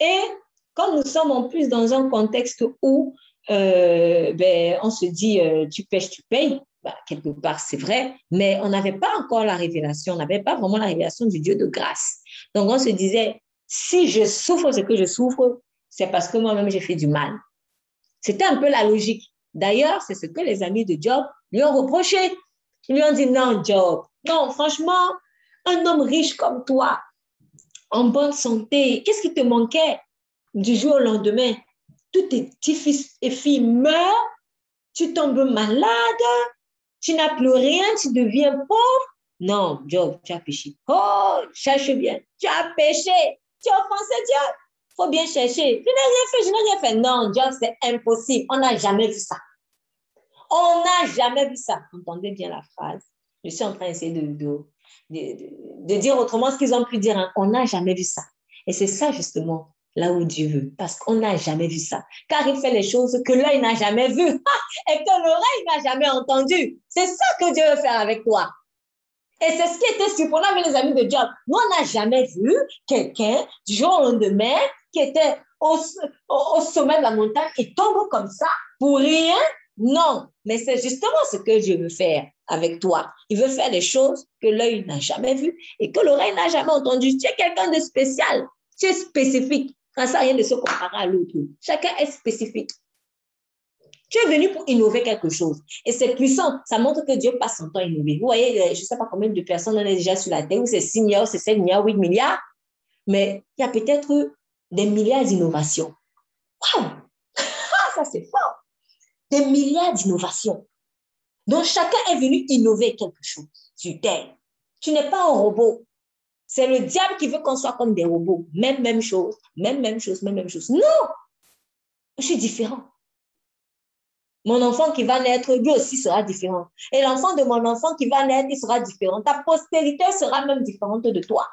Et quand nous sommes en plus dans un contexte où euh, ben, on se dit, euh, tu pêches, tu payes, bah, quelque part, c'est vrai, mais on n'avait pas encore la révélation, on n'avait pas vraiment la révélation du Dieu de grâce. Donc, on se disait, si je souffre ce que je souffre, c'est parce que moi-même, j'ai fait du mal. C'était un peu la logique. D'ailleurs, c'est ce que les amis de Job lui ont reproché. Ils lui ont dit, non, Job, non, franchement, un homme riche comme toi, en bonne santé, qu'est-ce qui te manquait du jour au lendemain? Tous tes petits fils et filles meurent, tu tombes malade, tu n'as plus rien, tu deviens pauvre. Non, Job, tu as péché. Oh, cherche bien. Tu as péché. Tu as offensé Dieu. Faut bien chercher. Je n'ai rien fait, je n'ai rien fait. Non, Job, c'est impossible. On n'a jamais vu ça. On n'a jamais vu ça. Entendez bien la phrase? Je suis en train d'essayer de, de, de, dire autrement ce qu'ils ont pu dire. Hein. On n'a jamais vu ça. Et c'est ça, justement, là où Dieu veut, parce qu'on n'a jamais vu ça. Car il fait les choses que l'œil n'a jamais vues et que l'oreille n'a jamais entendues. C'est ça que Dieu veut faire avec toi. Et c'est ce qui était surprenant avec les amis de Job. Nous, on n'a jamais vu quelqu'un du jour au lendemain qui était au, au, sommet de la montagne et tombe comme ça pour rien? Non, mais c'est justement ce que Dieu veut faire avec toi. Il veut faire des choses que l'œil n'a jamais vues et que l'oreille n'a jamais entendues. Tu es quelqu'un de spécial, tu es spécifique. Ça ne rien de se comparer à l'autre. Chacun est spécifique. Tu es venu pour innover quelque chose. Et c'est puissant. Ça montre que Dieu passe son temps à innover. Vous voyez, euh, je ne sais pas combien de personnes on est déjà sur la terre, ou c'est 6 milliards, c'est 7 milliards, 8 milliards. Mais il y a peut-être des milliards d'innovations. Waouh! Ça, c'est fort. Des milliards d'innovations. Donc, chacun est venu innover quelque chose sur terre. Tu n'es pas un robot. C'est le diable qui veut qu'on soit comme des robots. Même, même chose, même, même chose, même, même chose. Non! Je suis différent. Mon enfant qui va naître, lui aussi sera différent. Et l'enfant de mon enfant qui va naître, il sera différent. Ta postérité sera même différente de toi.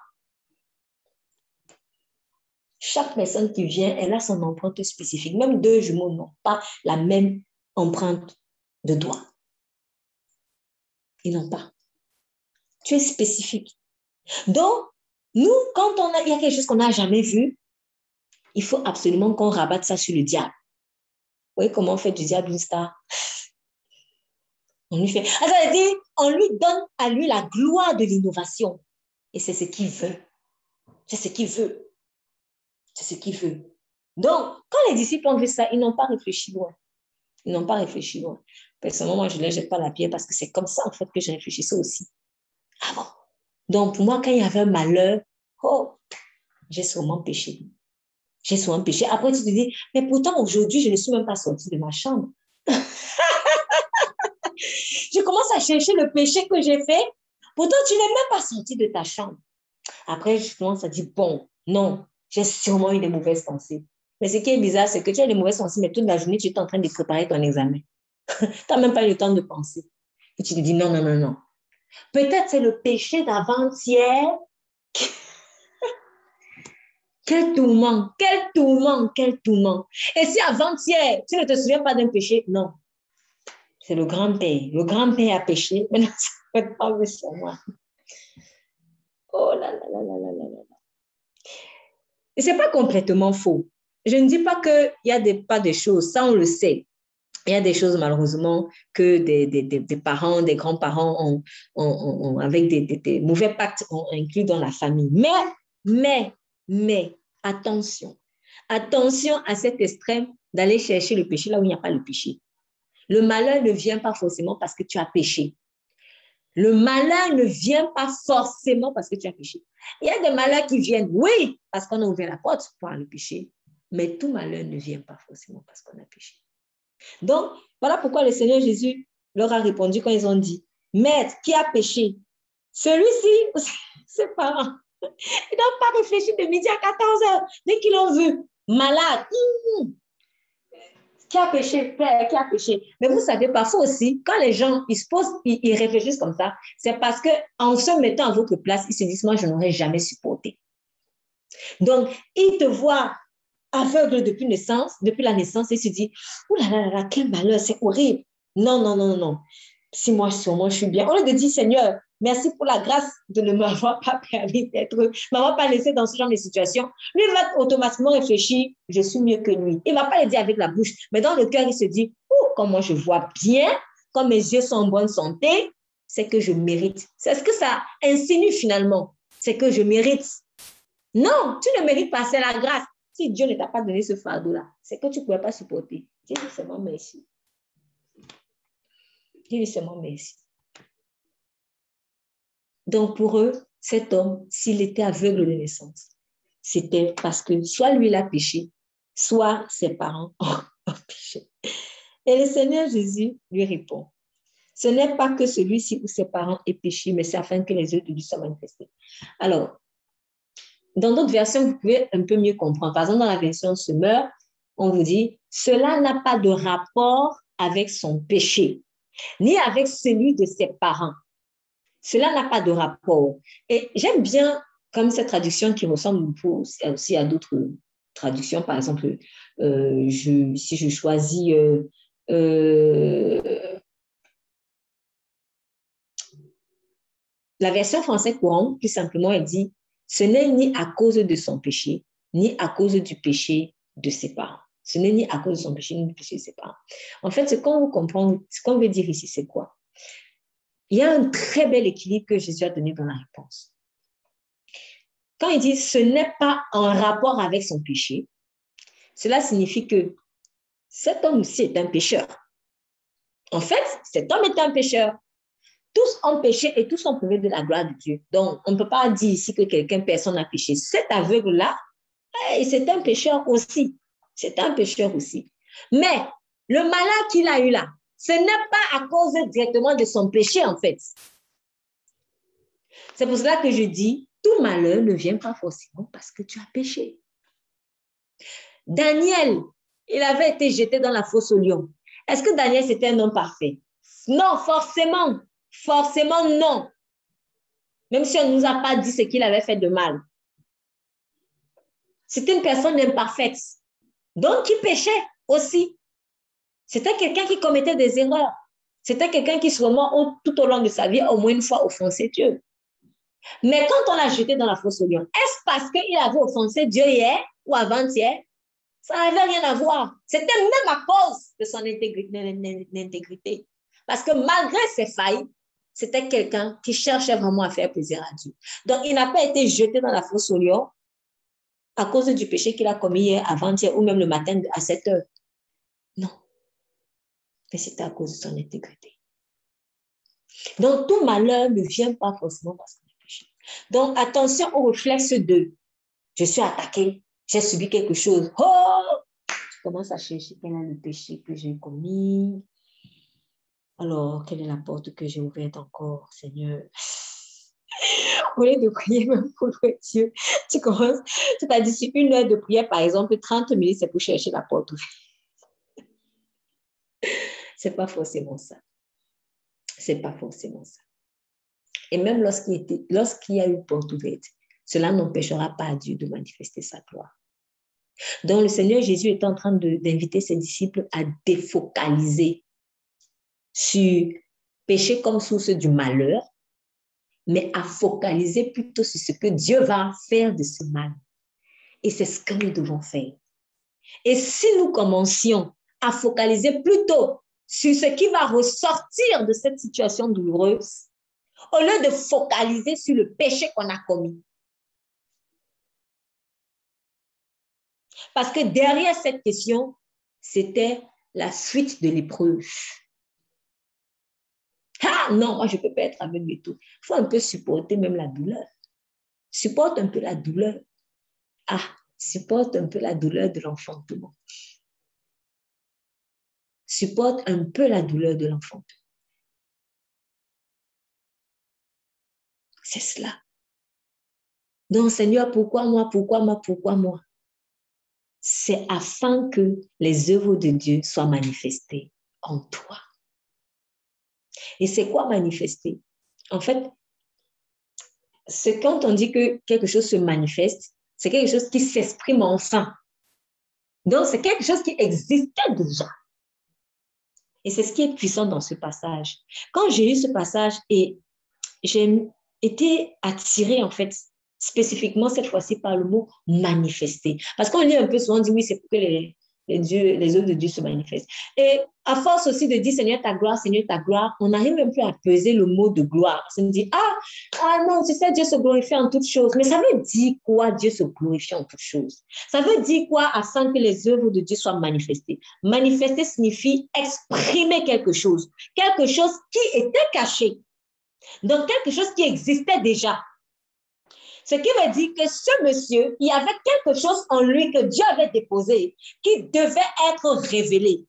Chaque personne qui vient, elle a son empreinte spécifique. Même deux jumeaux n'ont pas la même empreinte de doigt. Ils n'ont pas. Tu es spécifique. Donc, nous, quand on a, il y a quelque chose qu'on n'a jamais vu, il faut absolument qu'on rabatte ça sur le diable. Vous voyez comment on fait du diable une star? On lui fait. Ah, on lui donne à lui la gloire de l'innovation. Et c'est ce qu'il veut. C'est ce qu'il veut. C'est ce qu'il veut. Donc, quand les disciples ont vu ça, ils n'ont pas réfléchi loin. Ils n'ont pas réfléchi loin. Personnellement, moi, je ne les jette pas la pierre parce que c'est comme ça, en fait, que je réfléchissais aussi. Bon donc, pour moi, quand il y avait un malheur, oh, j'ai sûrement péché. J'ai sûrement péché. Après, tu te dis, mais pourtant, aujourd'hui, je ne suis même pas sortie de ma chambre. je commence à chercher le péché que j'ai fait. Pourtant, tu n'es même pas sorti de ta chambre. Après, je commence à dire, bon, non, j'ai sûrement eu des mauvaises pensées. Mais ce qui est bizarre, c'est que tu as des mauvaises pensées, mais toute la journée, tu es en train de préparer ton examen. tu n'as même pas eu le temps de penser. Et tu te dis, non, non, non, non. Peut-être c'est le péché d'avant-hier. quel tourment, quel tourment, quel tourment. Et si avant-hier, tu ne te souviens pas d'un péché, non. C'est le grand-père. Le grand-père a péché, maintenant ça ne pas sur moi. Oh là là là là là là là. Et ce n'est pas complètement faux. Je ne dis pas qu'il n'y a pas des choses, ça on le sait. Il y a des choses malheureusement que des, des, des parents, des grands-parents ont, avec des, mauvais pactes ont inclus dans la famille. Mais, mais, mais, attention. Attention à cet extrême d'aller chercher le péché là où il n'y a pas le péché. Le malheur ne vient pas forcément parce que tu as péché. Le malheur ne vient pas forcément parce que tu as péché. Il y a des malheurs qui viennent, oui, parce qu'on a ouvert la porte pour le péché, mais tout malheur ne vient pas forcément parce qu'on a péché. Donc, voilà pourquoi le Seigneur Jésus leur a répondu quand ils ont dit, Maître, qui a péché? Celui-ci, ses parents. Ils n'ont pas réfléchi de midi à 14 heures, dès qu'ils l'ont vu, malade. Hum, qui a péché, Père, qui a péché. Mais vous savez, parfois aussi, quand les gens, ils se posent, ils, réfléchissent comme ça, c'est parce qu'en se mettant à votre place, ils se disent, moi, je n'aurais jamais supporté. Donc, ils te voient aveugle depuis naissance, depuis la naissance, ils se disent, oh là là là, quel malheur, c'est horrible. Non, non, non, non. Si moi, sûrement, je suis bien. On lieu de dire, Seigneur, Merci pour la grâce de ne m'avoir pas permis d'être, m'avoir pas laissé dans ce genre de situation. Lui va automatiquement réfléchir, je suis mieux que lui. Il va pas le dire avec la bouche, mais dans le cœur, il se dit, oh, comment je vois bien, quand mes yeux sont en bonne santé, c'est que je mérite. C'est ce que ça insinue finalement, c'est que je mérite. Non, tu ne mérites pas, c'est la grâce. Si Dieu ne t'a pas donné ce fardeau-là, c'est que tu ne pouvais pas supporter. Dis seulement merci. Dis seulement merci. Donc pour eux, cet homme, s'il était aveugle de naissance, c'était parce que soit lui l'a péché, soit ses parents ont péché. Et le Seigneur Jésus lui répond, ce n'est pas que celui-ci ou ses parents aient péché, mais c'est afin que les œuvres de Dieu soient manifestées. Alors, dans d'autres versions, vous pouvez un peu mieux comprendre. Par exemple, dans la version Semeur, on vous dit, cela n'a pas de rapport avec son péché, ni avec celui de ses parents. Cela n'a pas de rapport. Et j'aime bien comme cette traduction qui ressemble aussi à d'autres traductions. Par exemple, euh, si je choisis euh, euh, la version française courante, plus simplement, elle dit ce n'est ni à cause de son péché, ni à cause du péché de ses parents. Ce n'est ni à cause de son péché, ni du péché de ses parents. En fait, ce qu'on comprend, ce qu'on veut dire ici, c'est quoi? Il y a un très bel équilibre que Jésus a donné dans la réponse. Quand il dit ce n'est pas en rapport avec son péché, cela signifie que cet homme aussi est un pécheur. En fait, cet homme est un pécheur. Tous ont péché et tous ont privé de la gloire de Dieu. Donc, on ne peut pas dire ici que quelqu'un, personne n'a péché. Cet aveugle-là, eh, c'est un pécheur aussi. C'est un pécheur aussi. Mais le malin qu'il a eu là, ce n'est pas à cause directement de son péché, en fait. C'est pour cela que je dis, tout malheur ne vient pas forcément parce que tu as péché. Daniel, il avait été jeté dans la fosse au lion. Est-ce que Daniel, c'était un homme parfait? Non, forcément. Forcément, non. Même si on ne nous a pas dit ce qu'il avait fait de mal. C'était une personne imparfaite. Donc, qui péchait aussi? C'était quelqu'un qui commettait des erreurs. C'était quelqu'un qui, sûrement, tout au long de sa vie, au moins une fois offensé Dieu. Mais quand on l'a jeté dans la fosse au lion, est-ce parce qu'il avait offensé Dieu hier ou avant-hier? Ça n'avait rien à voir. C'était même à cause de son intégrité. Parce que malgré ses failles, c'était quelqu'un qui cherchait vraiment à faire plaisir à Dieu. Donc, il n'a pas été jeté dans la fosse au lion à cause du péché qu'il a commis hier, avant-hier ou même le matin à 7 heures. Non mais c'est à cause de son intégrité. Donc, tout malheur ne vient pas forcément parce qu'on est péché. Donc, attention au réflexe de je suis attaqué, j'ai subi quelque chose. Oh! Tu commences à chercher quel est le péché que j'ai commis. Alors, quelle est la porte que j'ai ouverte encore, Seigneur? Au lieu de prier même pour Dieu, tu commences, c'est-à-dire une heure de prière, par exemple, 30 minutes, c'est pour chercher la porte ouverte. C'est pas forcément ça. C'est pas forcément ça. Et même lorsqu'il y a eu porte ouverte, cela n'empêchera pas Dieu de manifester sa gloire. Donc le Seigneur Jésus est en train d'inviter ses disciples à défocaliser sur péché comme source du malheur mais à focaliser plutôt sur ce que Dieu va faire de ce mal. Et c'est ce que nous devons faire. Et si nous commencions à focaliser plutôt sur ce qui va ressortir de cette situation douloureuse, au lieu de focaliser sur le péché qu'on a commis. Parce que derrière cette question, c'était la suite de l'épreuve. Ah non, moi je ne peux pas être avec tout. Il faut un peu supporter même la douleur. Supporte un peu la douleur. Ah, supporte un peu la douleur de l'enfantement. Supporte un peu la douleur de l'enfantement. C'est cela. Donc, Seigneur, pourquoi moi, pourquoi moi, pourquoi moi? C'est afin que les œuvres de Dieu soient manifestées en toi. Et c'est quoi manifester? En fait, c'est quand on dit que quelque chose se manifeste, c'est quelque chose qui s'exprime enfin. Donc, c'est quelque chose qui existait déjà. Et c'est ce qui est puissant dans ce passage. Quand j'ai lu ce passage et j'ai été attirée, en fait, spécifiquement cette fois-ci par le mot manifester. Parce qu'on lit un peu souvent, on dit oui, c'est pour que les, les, œuvres de Dieu se manifestent. Et à force aussi de dire Seigneur ta gloire, Seigneur ta gloire, on n'arrive même plus à peser le mot de gloire. Ça me dit, ah, ah non, tu sais, Dieu se glorifie en toutes choses. Mais ça veut dire quoi, Dieu se glorifie en toutes choses? Ça veut dire quoi afin que les œuvres de Dieu soient manifestées? Manifester signifie exprimer quelque chose, quelque chose qui était caché. Donc, quelque chose qui existait déjà. Ce qui veut dire que ce monsieur, il y avait quelque chose en lui que Dieu avait déposé qui devait être révélé.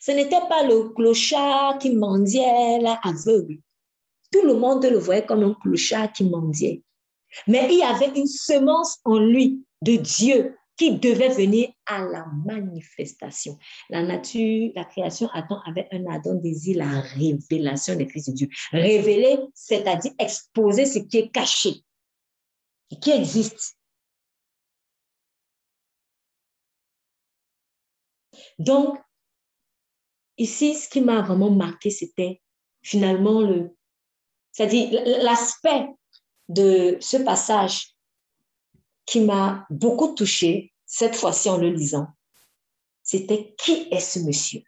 Ce n'était pas le clochard qui mendiait là, aveugle. Tout le monde le voyait comme un clochard qui mendiait. Mais il y avait une semence en lui de Dieu qui devait venir à la manifestation. La nature, la création attend avec un ardent désir la révélation des Christ de Dieu. Révéler, c'est-à-dire exposer ce qui est caché, qui existe. Donc, ici, ce qui m'a vraiment marqué, c'était finalement le, c'est-à-dire l'aspect de ce passage qui m'a beaucoup touchée, cette fois-ci en le lisant, c'était qui est ce monsieur?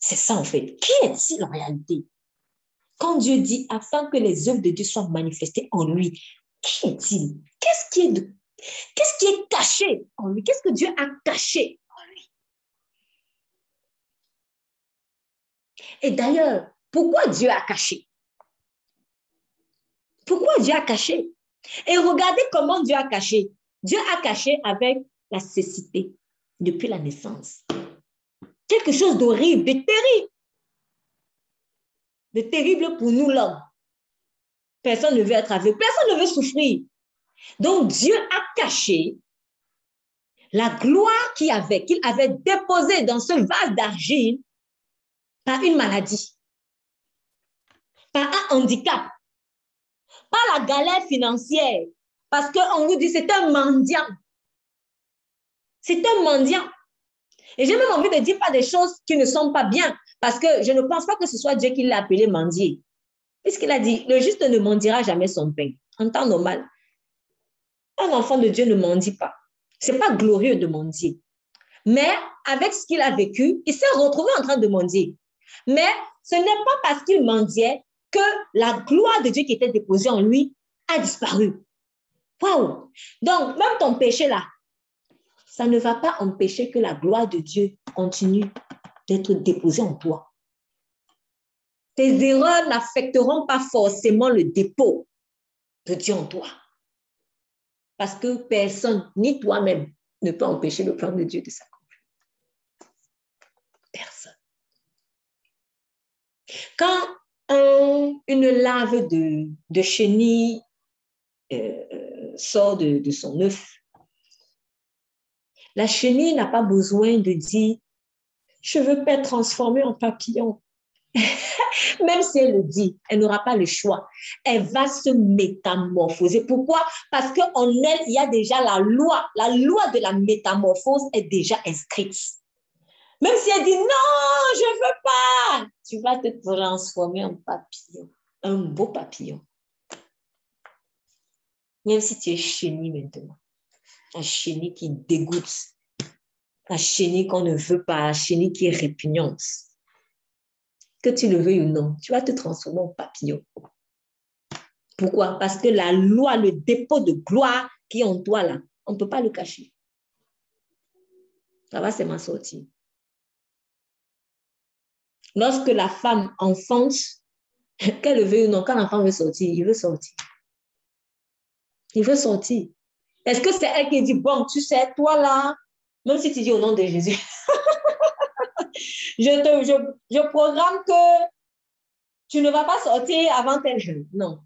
C'est ça en fait. Qui est-il en réalité? Quand Dieu dit afin que les œuvres de Dieu soient manifestées en lui, qui est-il? Qu'est-ce qui est, est caché en lui? Qu'est-ce que Dieu a caché en lui? Et d'ailleurs, pourquoi Dieu a caché? Pourquoi Dieu a caché? Et regardez comment Dieu a caché. Dieu a caché avec la cécité depuis la naissance. Quelque chose d'horrible, de terrible. De terrible pour nous, l'homme. Personne ne veut être aveugle, personne ne veut souffrir. Donc Dieu a caché la gloire qu'il avait, qu'il avait déposée dans ce vase d'argile par une maladie, par un handicap, pas la galère financière, parce qu'on vous dit c'est un mendiant. C'est un mendiant. Et j'ai même envie de dire pas des choses qui ne sont pas bien, parce que je ne pense pas que ce soit Dieu qui l'a appelé mendier. Puisqu'il a dit, le juste ne mendiera jamais son pain, en temps normal. Un enfant de Dieu ne mendie pas. Ce n'est pas glorieux de mendier. Mais avec ce qu'il a vécu, il s'est retrouvé en train de mendier. Mais ce n'est pas parce qu'il mendiait que la gloire de Dieu qui était déposée en lui a disparu. Waouh! Donc, même ton péché là, ça ne va pas empêcher que la gloire de Dieu continue d'être déposée en toi. Tes erreurs n'affecteront pas forcément le dépôt de Dieu en toi. Parce que personne, ni toi-même, ne peut empêcher le plan de Dieu de s'accomplir. Personne. Quand une lave de, chenille euh, sort de, de son œuf. La chenille n'a pas besoin de dire je veux pas être transformée en papillon. Même si elle le dit, elle n'aura pas le choix. Elle va se métamorphoser. Pourquoi? Parce qu'en elle, il y a déjà la loi. La loi de la métamorphose est déjà inscrite. Même si elle dit non, je ne veux pas, tu vas te transformer en papillon, un beau papillon. Même si tu es chenille maintenant, un chenille qui dégoûte, un chenille qu'on ne veut pas, un chenille qui est répugnante, que tu le veuilles ou non, tu vas te transformer en papillon. Pourquoi? Parce que la loi, le dépôt de gloire qui est en toi là, on ne peut pas le cacher. Ça va seulement sortir. Lorsque la femme enfante, qu'elle le veuille ou non, quand l'enfant veut sortir, il veut sortir. Il veut sortir. Est-ce que c'est elle qui dit, bon, tu sais, toi là, même si tu dis au nom de Jésus, je, te, je, je programme que tu ne vas pas sortir avant tel jour. Non.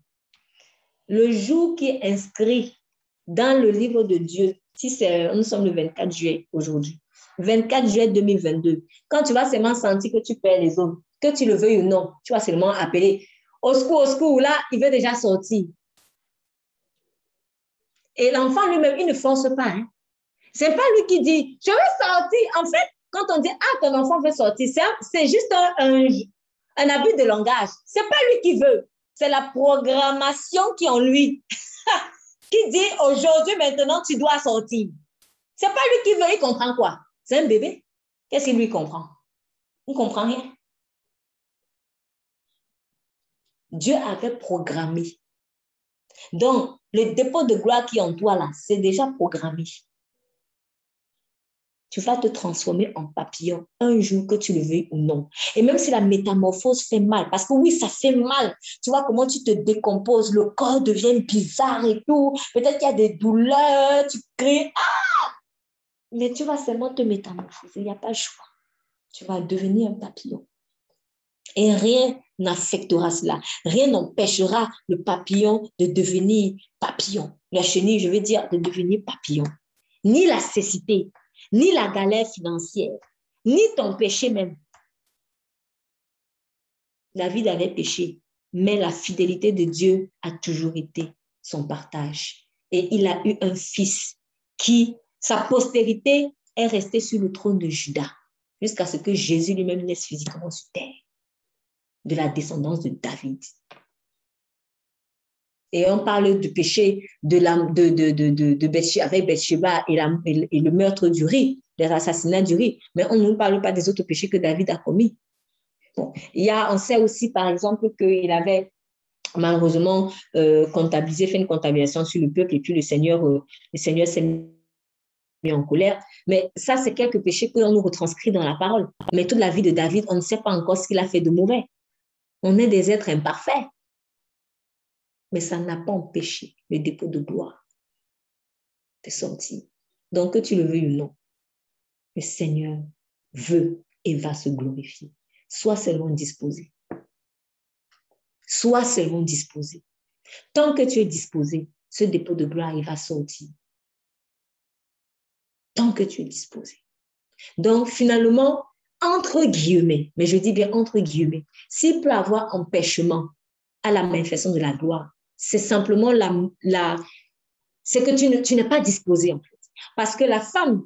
Le jour qui est inscrit dans le livre de Dieu, si c'est, nous sommes le 24 juillet aujourd'hui, 24 juillet 2022, quand tu vas seulement sentir que tu perds les autres, que tu le veuilles ou non, tu vas seulement appeler au secours, au secours, là, il veut déjà sortir. Et l'enfant lui-même, il ne force pas. Hein. C'est pas lui qui dit, je veux sortir. En fait, quand on dit, ah, ton enfant veut sortir, c'est juste un, un, abus de langage. C'est pas lui qui veut. C'est la programmation qui est en lui. qui dit, aujourd'hui, maintenant, tu dois sortir. C'est pas lui qui veut, il comprend quoi? C'est un bébé. Qu'est-ce qu'il lui comprend? Il ne comprend rien. Dieu avait programmé. Donc, le dépôt de gloire qui est en toi, là, c'est déjà programmé. Tu vas te transformer en papillon un jour que tu le veuilles ou non. Et même si la métamorphose fait mal, parce que oui, ça fait mal. Tu vois comment tu te décomposes, le corps devient bizarre et tout. Peut-être qu'il y a des douleurs, tu crées. Ah! Mais tu vas seulement te métamorphoser, il n'y a pas le choix. Tu vas devenir un papillon. Et rien n'affectera cela. Rien n'empêchera le papillon de devenir papillon. La chenille, je veux dire, de devenir papillon. Ni la cécité, ni la galère financière, ni ton péché même. David avait péché, mais la fidélité de Dieu a toujours été son partage. Et il a eu un fils qui sa postérité est restée sur le trône de Judas jusqu'à ce que Jésus lui-même naisse physiquement sur terre, de la descendance de David. Et on parle du péché de, de, de, de, de avec Bathsheba et, et, le meurtre du riz, l'assassinat du riz. Mais on ne parle pas des autres péchés que David a commis. Bon. Il y a, on sait aussi, par exemple, qu'il avait malheureusement euh, comptabilisé, fait une comptabilisation sur le peuple et puis le Seigneur, euh, le Seigneur s'est en colère. Mais ça, c'est quelques péchés que l'on nous retranscrit dans la parole. Mais toute la vie de David, on ne sait pas encore ce qu'il a fait de mauvais. On est des êtres imparfaits. Mais ça n'a pas empêché le dépôt de gloire de sortir. Donc, que tu le veuilles ou non, le Seigneur veut et va se glorifier. Sois seulement disposé. Sois seulement disposé. Tant que tu es disposé, ce dépôt de gloire, il va sortir tant que tu es disposé. Donc, finalement, entre guillemets, mais je dis bien entre guillemets, s'il peut avoir empêchement à la manifestation de la gloire, c'est simplement la, la c'est que tu, tu n'es pas disposé en fait. Parce que la femme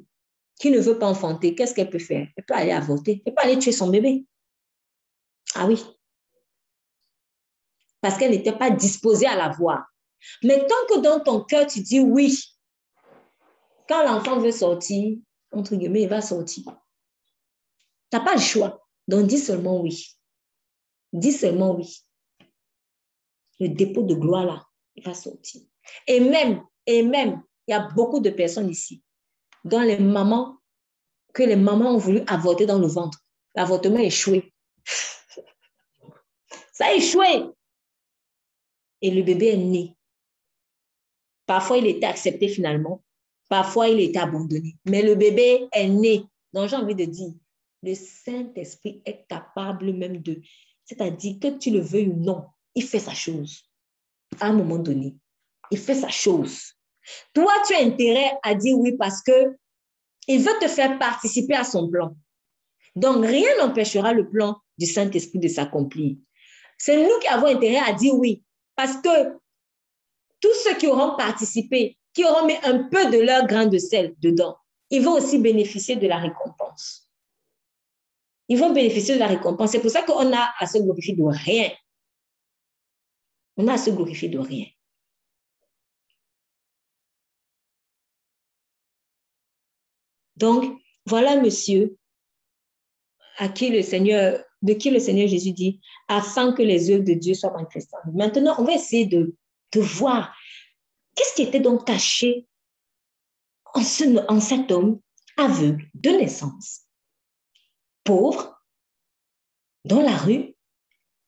qui ne veut pas enfanter, qu'est-ce qu'elle peut faire? Elle peut aller avorter, elle peut aller tuer son bébé. Ah oui. Parce qu'elle n'était pas disposée à la voir. Mais tant que dans ton cœur, tu dis oui, quand l'enfant veut sortir, entre guillemets, il va sortir. Tu n'as pas le choix. Donc, dis seulement oui. Dis seulement oui. Le dépôt de gloire, là, il va sortir. Et même, et même, il y a beaucoup de personnes ici, dont les mamans, que les mamans ont voulu avorter dans le ventre. L'avortement a échoué. Ça a échoué. Et le bébé est né. Parfois, il était accepté finalement. Parfois, il est abandonné. Mais le bébé est né. Donc, j'ai envie de dire, le Saint-Esprit est capable même de, c'est-à-dire que tu le veuilles ou non, il fait sa chose. À un moment donné, il fait sa chose. Toi, tu as intérêt à dire oui parce que il veut te faire participer à son plan. Donc, rien n'empêchera le plan du Saint-Esprit de s'accomplir. C'est nous qui avons intérêt à dire oui parce que tous ceux qui auront participé qui auront mis un peu de leur grain de sel dedans, ils vont aussi bénéficier de la récompense. ils vont bénéficier de la récompense. C'est pour ça qu'on a à se glorifier de rien. On a à se glorifier de rien. Donc, voilà monsieur à qui le Seigneur, de qui le Seigneur Jésus dit, afin que les œuvres de Dieu soient manifestées. Maintenant, on va essayer de, de voir qu'est-ce qui était donc caché en, cet homme aveugle de naissance, pauvre, dans la rue,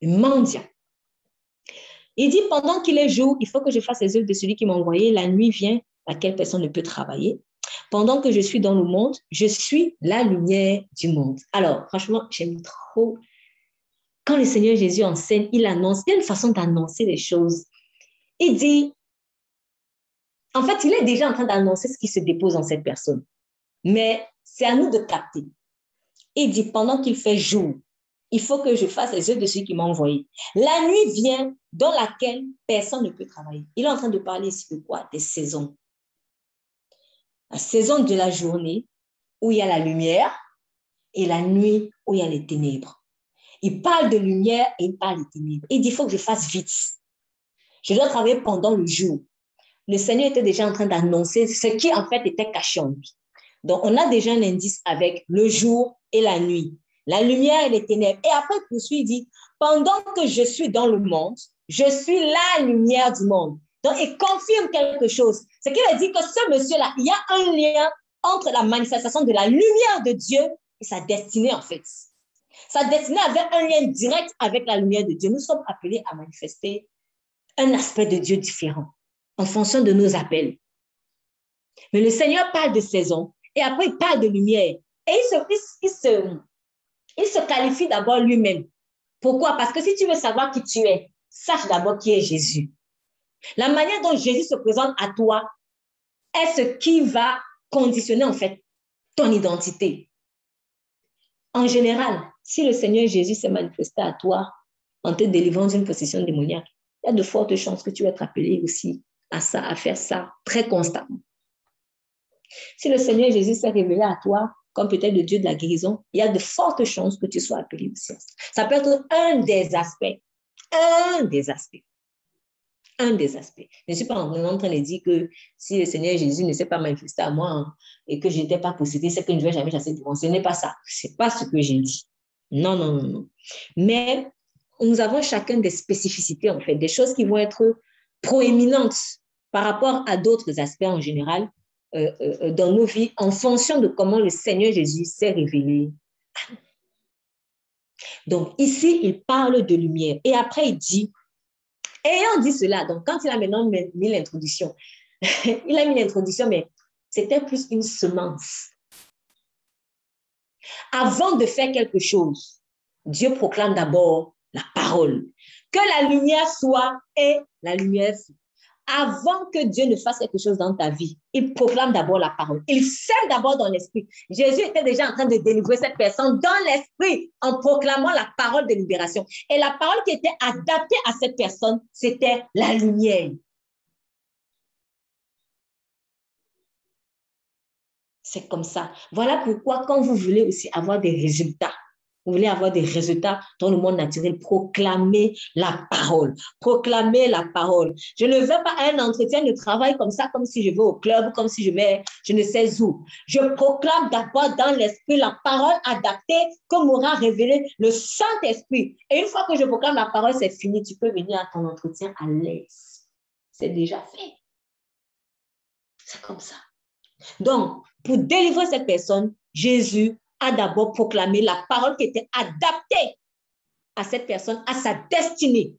mendiant. Il dit, pendant qu'il est jour, il faut que je fasse les œuvres de celui qui m'a envoyé. La nuit vient, laquelle personne ne peut travailler. Pendant que je suis dans le monde, je suis la lumière du monde. Alors, franchement, j'aime trop. Quand le Seigneur Jésus enseigne, il annonce, il y a une façon d'annoncer les choses. Il dit, en fait, il est déjà en train d'annoncer ce qui se dépose dans cette personne. Mais c'est à nous de capter. Il dit, pendant qu'il fait jour, il faut que je fasse les œuvres de celui qui m'a envoyé. La nuit vient dans laquelle personne ne peut travailler. Il est en train de parler ici de quoi? Des saisons la saison de la journée où il y a la lumière et la nuit où il y a les ténèbres. Il parle de lumière et il parle de ténèbres. Il dit, il faut que je fasse vite. Je dois travailler pendant le jour. Le Seigneur était déjà en train d'annoncer ce qui en fait était caché en lui. Donc, on a déjà un indice avec le jour et la nuit, la lumière et les ténèbres. Et après, il poursuit, il dit, pendant que je suis dans le monde, je suis la lumière du monde. Donc, il confirme quelque chose. C'est qu'il a dit que ce monsieur-là, il y a un lien entre la manifestation de la lumière de Dieu et sa destinée, en fait. Sa destinée avait un lien direct avec la lumière de Dieu. Nous sommes appelés à manifester un aspect de Dieu différent en fonction de nos appels. Mais le Seigneur parle de saison et après il parle de lumière. Et il se, se, il se qualifie d'abord lui-même. Pourquoi? Parce que si tu veux savoir qui tu es, sache d'abord qui est Jésus. La manière dont Jésus se présente à toi est ce qui va conditionner en fait ton identité. En général, si le Seigneur Jésus s'est manifesté à toi en te délivrant d'une possession démoniaque, il y a de fortes chances que tu vas être appelé aussi à ça, à faire ça très constamment. Si le Seigneur Jésus s'est révélé à toi comme peut-être le Dieu de la guérison, il y a de fortes chances que tu sois appelé aussi. Ça peut être un des aspects, un des aspects un des aspects. Je ne suis pas en train de dire que si le Seigneur Jésus ne s'est pas manifesté à moi et que je n'étais pas possédé, c'est que je ne vais jamais chasser du monde. Ce n'est pas ça. Ce n'est pas ce que j'ai dit. Non, non, non, non. Mais nous avons chacun des spécificités, en fait, des choses qui vont être proéminentes par rapport à d'autres aspects en général euh, euh, dans nos vies en fonction de comment le Seigneur Jésus s'est révélé. Donc ici, il parle de lumière et après il dit Ayant dit cela, donc quand il a maintenant mis l'introduction, il a mis l'introduction, mais c'était plus une semence. Avant de faire quelque chose, Dieu proclame d'abord la parole. Que la lumière soit et la lumière avant que Dieu ne fasse quelque chose dans ta vie, il proclame d'abord la parole. Il sème d'abord dans l'esprit. Jésus était déjà en train de délivrer cette personne dans l'esprit en proclamant la parole de libération. Et la parole qui était adaptée à cette personne, c'était la lumière. C'est comme ça. Voilà pourquoi quand vous voulez aussi avoir des résultats, vous voulez avoir des résultats dans le monde naturel, proclamez la parole. Proclamez la parole. Je ne vais pas à un entretien de travail comme ça, comme si je vais au club, comme si je vais, je ne sais où. Je proclame d'abord dans l'esprit la parole adaptée que m'aura révélé le Saint-Esprit. Et une fois que je proclame la parole, c'est fini. Tu peux venir à ton entretien à l'aise. C'est déjà fait. C'est comme ça. Donc, pour délivrer cette personne, Jésus a d'abord proclamé la parole qui était adaptée à cette personne, à sa destinée.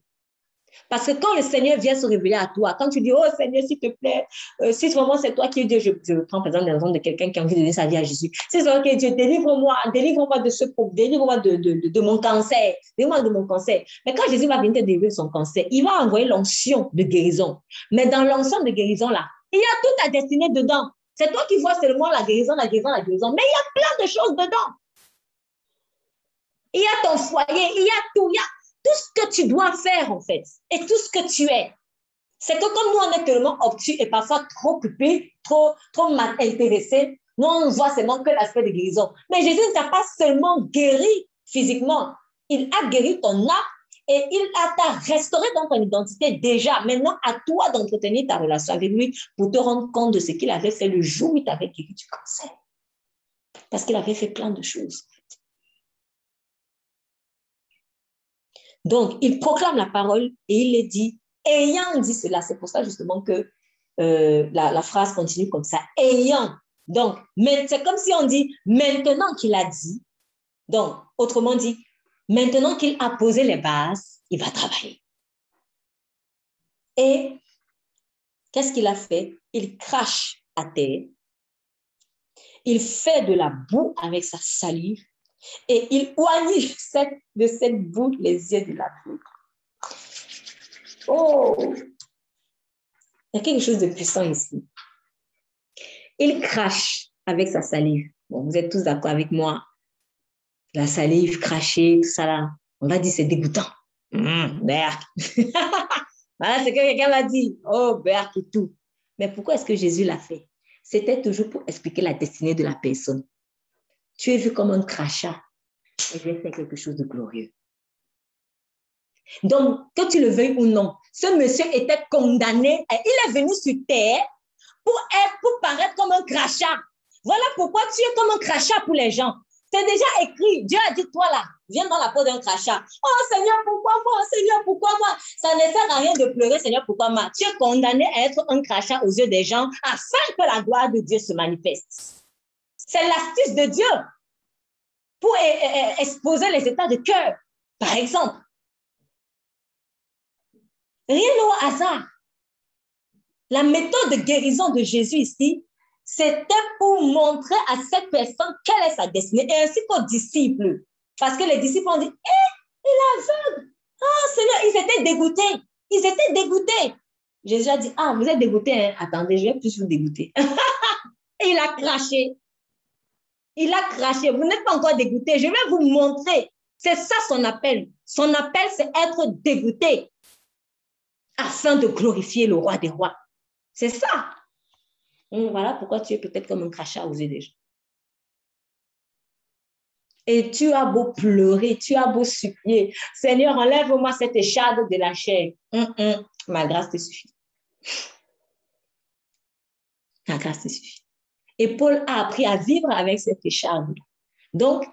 Parce que quand le Seigneur vient se révéler à toi, quand tu dis, oh Seigneur, s'il te plaît, euh, si vraiment c'est toi qui es Dieu, je, prends par exemple l'exemple de quelqu'un qui a envie de donner sa vie à Jésus. C'est toi qui es Dieu, délivre-moi, délivre-moi de ce problème, délivre-moi de, de, de, mon cancer, délivre-moi de mon cancer. Mais quand Jésus va venir te délivrer son cancer, il va envoyer l'onction de guérison. Mais dans l'onction de guérison là, il y a toute ta destinée dedans. C'est toi qui vois seulement la guérison, la guérison, la guérison. Mais il y a plein de choses dedans. Il y a ton foyer, il y a tout, il y a tout ce que tu dois faire en fait et tout ce que tu es. C'est que comme nous, on est tellement obtus et parfois trop occupés, trop, trop mal intéressés, nous, on voit seulement que l'aspect de guérison. Mais Jésus ne t'a pas seulement guéri physiquement. Il a guéri ton âme et il t'a restauré dans ton identité déjà. Maintenant, à toi d'entretenir ta relation avec lui pour te rendre compte de ce qu'il avait fait le jour où il t'avait guéri du cancer. Parce qu'il avait fait plein de choses. Donc, il proclame la parole et il les dit, ayant dit cela, c'est pour ça justement que euh, la, phrase continue comme ça, ayant. Donc, c'est comme si on dit, maintenant qu'il a dit, donc, autrement dit, maintenant qu'il a posé les bases, il va travailler. Et qu'est-ce qu'il a fait? Il crache à terre, il fait de la boue avec sa salive et il oignit de cette boue les yeux de la boue. Oh! Il y a quelque chose de puissant ici. Il crache avec sa salive. Bon, vous êtes tous d'accord avec moi. La salive, cracher, tout ça là. On va dire c'est dégoûtant. Mmh, voilà ce que quelqu'un m'a dit. Oh, berk et tout. Mais pourquoi est-ce que Jésus l'a fait? C'était toujours pour expliquer la destinée de la personne. Tu es vu comme un crachat et j'ai fait quelque chose de glorieux. Donc, que tu le veuilles ou non, ce monsieur était condamné et il est venu sur terre pour, être, pour paraître comme un crachat. Voilà pourquoi tu es comme un crachat pour les gens. C'est déjà écrit. Dieu a dit, toi là, viens dans la peau d'un crachat. Oh Seigneur, pourquoi moi? Seigneur, pourquoi moi? Ça ne sert à rien de pleurer, Seigneur, pourquoi moi? Tu es condamné à être un crachat aux yeux des gens afin que la gloire de Dieu se manifeste. C'est l'astuce de Dieu pour exposer les états de cœur. Par exemple, rien au hasard. La méthode de guérison de Jésus ici, c'était pour montrer à cette personne quelle est sa destinée et ainsi qu'aux disciples. Parce que les disciples ont dit, eh, il est aveugle. Ah, Seigneur, ils étaient dégoûtés. Ils étaient dégoûtés. Jésus a dit, ah, vous êtes dégoûtés. Hein? Attendez, je vais plus vous dégoûter. et il a craché. Il a craché. Vous n'êtes pas encore dégoûté. Je vais vous montrer. C'est ça son appel. Son appel, c'est être dégoûté afin de glorifier le roi des rois. C'est ça. Voilà pourquoi tu es peut-être comme un crachat aux yeux des gens. Et tu as beau pleurer, tu as beau supplier, Seigneur, enlève-moi cette écharde de la chair. Hum, hum, ma grâce te suffit. Ma grâce te suffit. Et Paul a appris à vivre avec cette écharpe. Donc,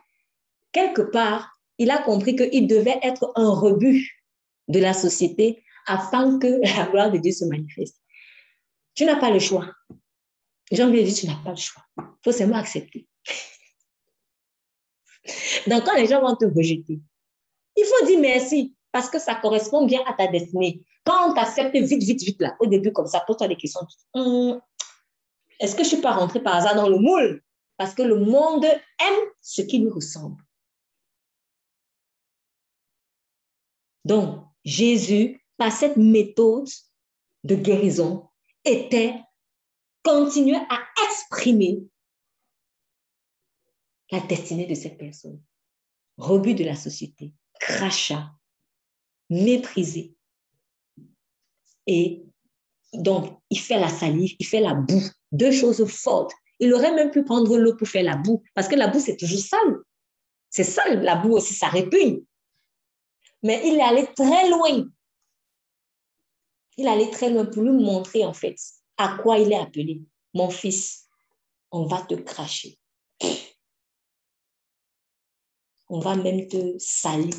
quelque part, il a compris qu'il devait être un rebut de la société afin que la gloire de Dieu se manifeste. Tu n'as pas le choix. J'ai envie de dire, tu n'as pas le choix. Il faut seulement accepter. Donc, quand les gens vont te rejeter, il faut dire merci parce que ça correspond bien à ta destinée. Quand on t'accepte vite, vite, vite, là, au début, comme ça, pose-toi des questions. Hum, est-ce que je ne suis pas rentrée par hasard dans le moule? Parce que le monde aime ce qui lui ressemble. Donc, Jésus, par cette méthode de guérison, était continuer à exprimer la destinée de cette personne. Rebut de la société, crachat, méprisé. Et donc, il fait la salive, il fait la boue, deux choses fortes. Il aurait même pu prendre l'eau pour faire la boue, parce que la boue, c'est toujours sale. C'est sale, la boue aussi, ça répugne. Mais il est allé très loin. Il allait très loin pour lui montrer, en fait, à quoi il est appelé. Mon fils, on va te cracher. On va même te salir.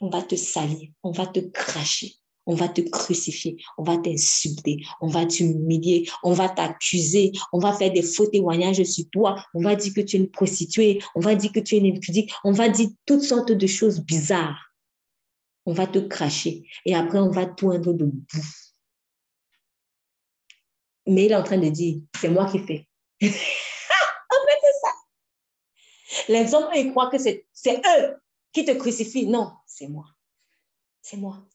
On va te salir, on va te cracher on va te crucifier, on va t'insulter, on va t'humilier, on va t'accuser, on va faire des faux témoignages sur toi, on va dire que tu es une prostituée, on va dire que tu es une impudique, on va dire toutes sortes de choses bizarres. On va te cracher et après on va toindre de boue. Mais il est en train de dire, c'est moi qui fais. en fait, c'est ça. Les hommes, ils croient que c'est eux qui te crucifient. Non, c'est moi. C'est moi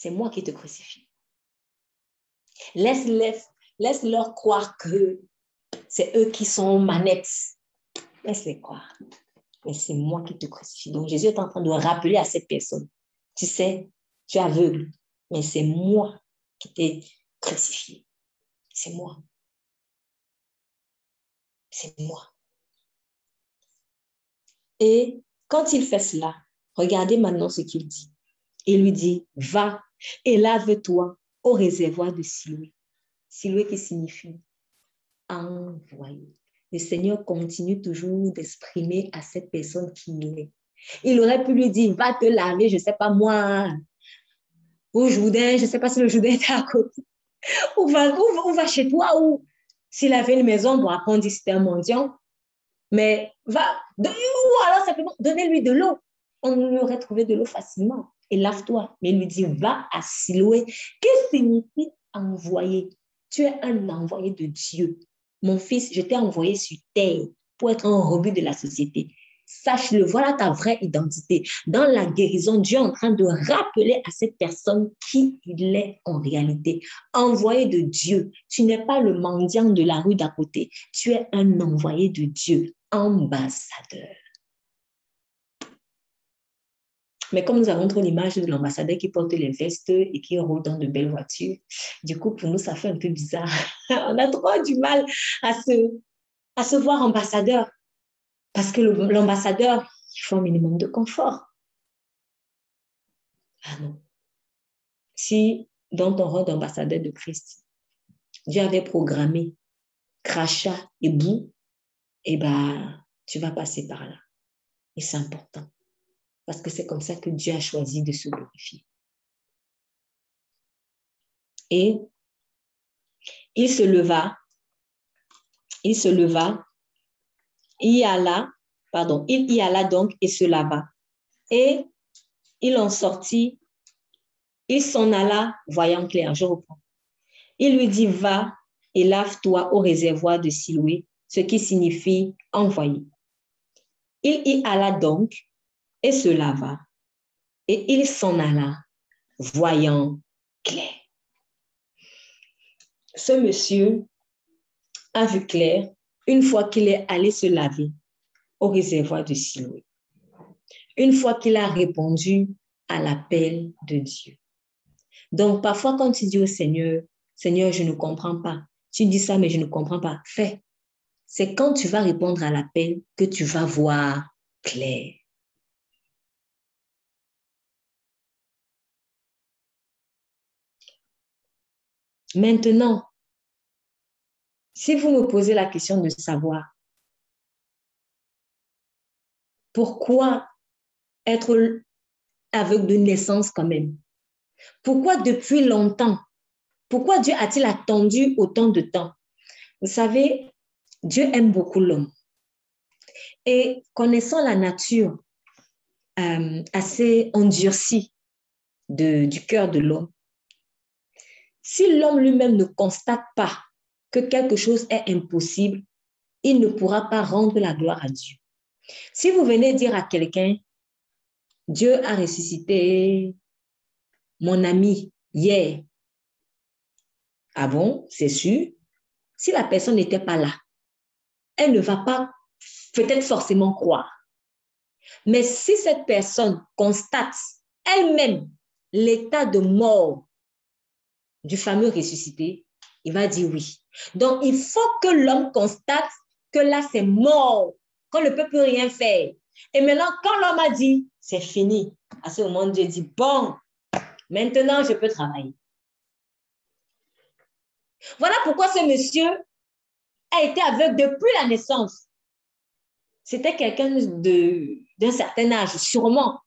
c'est moi qui te crucifie. Laisse-leur laisse croire que c'est eux qui sont manettes. Laisse-les croire. Mais c'est moi qui te crucifie. Donc Jésus est en train de rappeler à cette personne, tu sais, tu es aveugle, mais c'est moi qui t'ai crucifié. C'est moi. C'est moi. Et quand il fait cela, regardez maintenant ce qu'il dit. Il lui dit, va et lave-toi au réservoir de Siloué. Siloué qui signifie envoyé. Le Seigneur continue toujours d'exprimer à cette personne qui il est. Il aurait pu lui dire, va te laver, je ne sais pas moi, au Jourdain, je ne sais pas si le Jourdain était à côté, ou va, chez toi, ou s'il avait une maison, bon, après on dit c'était un mendiant, mais va, ou alors simplement, donnez-lui de l'eau. On lui aurait trouvé de l'eau facilement. Et lave-toi. Mais il lui dit, va à Siloé. Qu'est-ce que signifie envoyer? Tu es un envoyé de Dieu. Mon fils, je t'ai envoyé sur terre pour être un rebut de la société. Sache-le, voilà ta vraie identité. Dans la guérison, Dieu est en train de rappeler à cette personne qui il est en réalité. Envoyé de Dieu. Tu n'es pas le mendiant de la rue d'à côté. Tu es un envoyé de Dieu, ambassadeur. Mais comme nous avons trop l'image de l'ambassadeur qui porte les vestes et qui roule dans de belles voitures, du coup, pour nous, ça fait un peu bizarre. On a trop du mal à se, à se voir ambassadeur. Parce que l'ambassadeur, il faut un minimum de confort. Ah non. Si dans ton rôle d'ambassadeur de Christ, Dieu avait programmé crachat et boue, eh ben, tu vas passer par là. Et c'est important parce que c'est comme ça que Dieu a choisi de se glorifier. Et il se leva, il se leva, y alla, pardon, il y alla donc et se lava. Et il en sortit, il s'en alla, voyant clair, je reprends. Il lui dit, va et lave-toi au réservoir de Siloué, ce qui signifie envoyer. Il y alla donc et se lava. Et il s'en alla, voyant clair. Ce monsieur a vu clair une fois qu'il est allé se laver au réservoir de Siloué. Une fois qu'il a répondu à l'appel de Dieu. Donc, parfois, quand tu dis au Seigneur, Seigneur, je ne comprends pas, tu dis ça, mais je ne comprends pas, fais. C'est quand tu vas répondre à l'appel que tu vas voir clair. Maintenant, si vous me posez la question de savoir pourquoi être aveugle de naissance quand même, pourquoi depuis longtemps, pourquoi Dieu a-t-il attendu autant de temps? Vous savez, Dieu aime beaucoup l'homme. Et connaissant la nature euh, assez endurcie du cœur de l'homme, si l'homme lui-même ne constate pas que quelque chose est impossible, il ne pourra pas rendre la gloire à Dieu. Si vous venez dire à quelqu'un, Dieu a ressuscité mon ami hier, ah bon, c'est sûr, si la personne n'était pas là, elle ne va pas peut-être forcément croire. Mais si cette personne constate elle-même l'état de mort du fameux ressuscité, il va dire oui. Donc, il faut que l'homme constate que là, c'est mort, qu'on ne peut plus rien faire. Et maintenant, quand l'homme a dit, c'est fini, à ce moment, Dieu dit, bon, maintenant, je peux travailler. Voilà pourquoi ce monsieur a été aveugle depuis la naissance. C'était quelqu'un d'un certain âge, sûrement.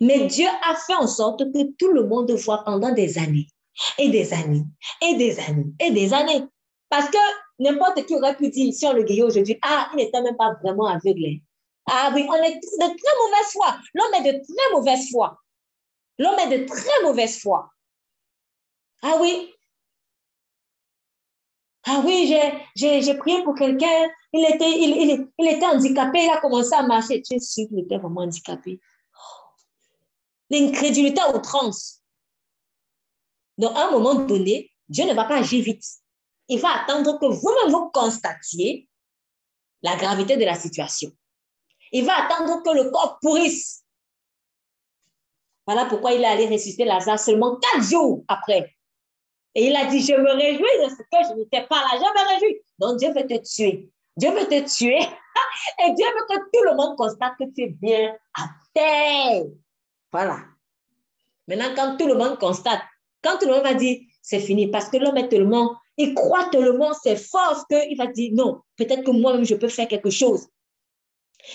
Mais Dieu a fait en sorte que tout le monde voit pendant des années, et des années, et des années, et des années. Parce que n'importe qui aurait pu dire, si on le guérit aujourd'hui, ah, il n'était même pas vraiment aveugle. Ah oui, on est de très mauvaise foi. L'homme est de très mauvaise foi. L'homme est de très mauvaise foi. Ah oui. Ah oui, j'ai prié pour quelqu'un. Il était, il, il, était handicapé, il a commencé à marcher. Tu es sûr qu'il était vraiment handicapé l'incrédulité à outrance. Donc, à un moment donné, Dieu ne va pas agir vite. Il va attendre que vous-même vous constatiez la gravité de la situation. Il va attendre que le corps pourrisse. Voilà pourquoi il est allé ressusciter Lazare seulement quatre jours après. Et il a dit, je me réjouis de ce que je n'étais pas là, je me réjouis. Donc Dieu veut te tuer. Dieu veut te tuer Et Dieu veut que tout le monde constate que tu es bien à terre. Voilà. Maintenant, quand tout le monde constate, quand tout le monde va dire, c'est fini, parce que l'homme est tellement, il croit tellement ses forces qu'il va dire, non, peut-être que moi-même, je peux faire quelque chose.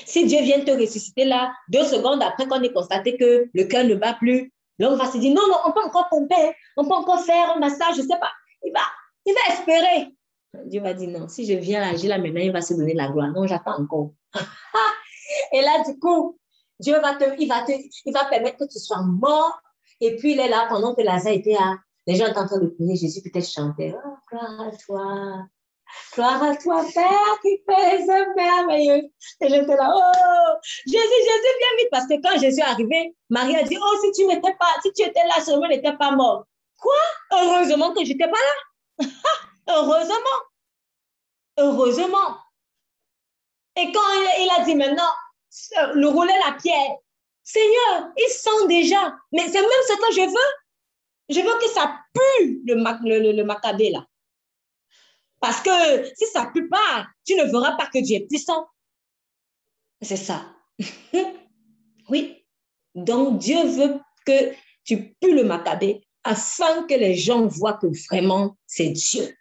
Si Dieu vient te ressusciter là, deux secondes après qu'on ait constaté que le cœur ne bat plus, l'homme va se dire, non, non, on peut encore pomper, on peut encore faire un massage, je ne sais pas. Il va, il va espérer. Dieu va dire, non, si je viens agir là maintenant, il va se donner la gloire. Non, j'attends encore. Et là, du coup, Dieu va te, il va te, il va permettre que tu sois mort. Et puis, il est là pendant que Lazare était là. Les gens étaient en train de prier. Jésus peut-être chantait, oh, gloire à toi. Gloire à toi, Père, qui fais ce merveilleux. Et j'étais là, oh, Jésus, Jésus, viens vite. Parce que quand Jésus est arrivé, Marie a dit, oh, si tu n'étais pas, si tu étais là, seulement n'était pas mort. Quoi? Heureusement que je n'étais pas là. Heureusement. Heureusement. Et quand il, a dit maintenant, le rouler la pierre, Seigneur, il sent déjà. Mais c'est même ce que je veux. Je veux que ça pue le, le, le, macabé là. Parce que si ça pue pas, tu ne verras pas que Dieu est puissant. C'est ça. oui. Donc Dieu veut que tu pues le macabé afin que les gens voient que vraiment c'est Dieu.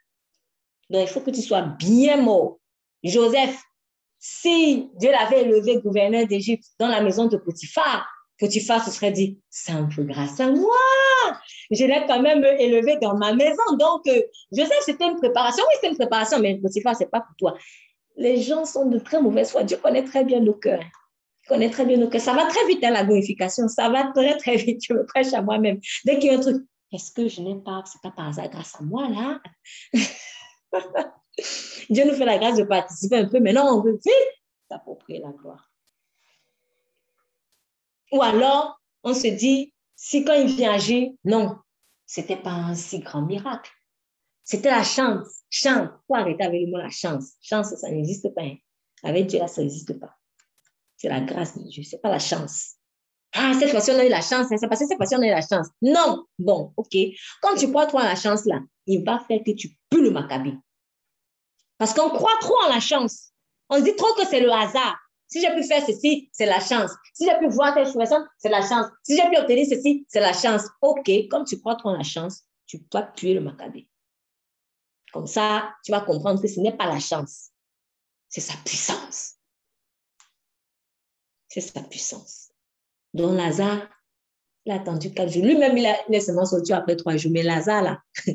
Donc, il faut que tu sois bien mort. Joseph, si Dieu l'avait élevé gouverneur d'Égypte dans la maison de Potiphar, Potiphar se serait dit, c'est un peu grâce à moi. Je l'ai quand même élevé dans ma maison. Donc, euh, Joseph, c'était une préparation. Oui, c'était une préparation, mais Potiphar, c'est pas pour toi. Les gens sont de très mauvaise foi. Dieu connaît très bien nos cœurs. Il connaît très bien nos cœurs. Ça va très vite, hein, la glorification. Ça va très, très vite. Je me prêche à moi-même. Dès qu'il y a un truc, est-ce que je n'ai pas, c'est pas par hasard grâce à moi, là? Dieu nous fait la grâce de participer un peu, mais non, on veut vite s'approprier la gloire. Ou alors, on se dit, si quand il vient agir, non, c'était pas un si grand miracle. C'était la chance. Chance. Faut arrêter avec le mot la chance. Chance, ça n'existe pas. Hein. Avec Dieu, ça n'existe pas. C'est la grâce de Dieu. C'est pas la chance. Ah, cette fois-ci, on a eu la chance. Hein. C'est parce que cette fois-ci, on a eu la chance. Non. Bon, OK. Quand tu crois toi la chance, là, il va faire que tu peux le macabé. Parce qu'on croit trop en la chance. On se dit trop que c'est le hasard. Si j'ai pu faire ceci, c'est la chance. Si j'ai pu voir telle situation, c'est la chance. Si j'ai pu obtenir ceci, c'est la chance. OK, comme tu crois trop en la chance, tu dois tuer le macabé. Comme ça, tu vas comprendre que ce n'est pas la chance, c'est sa puissance. C'est sa puissance. Donc Lazare, il a attendu quatre jours. Lui-même, il, a, est seulement sorti après trois jours. Mais Lazare, là,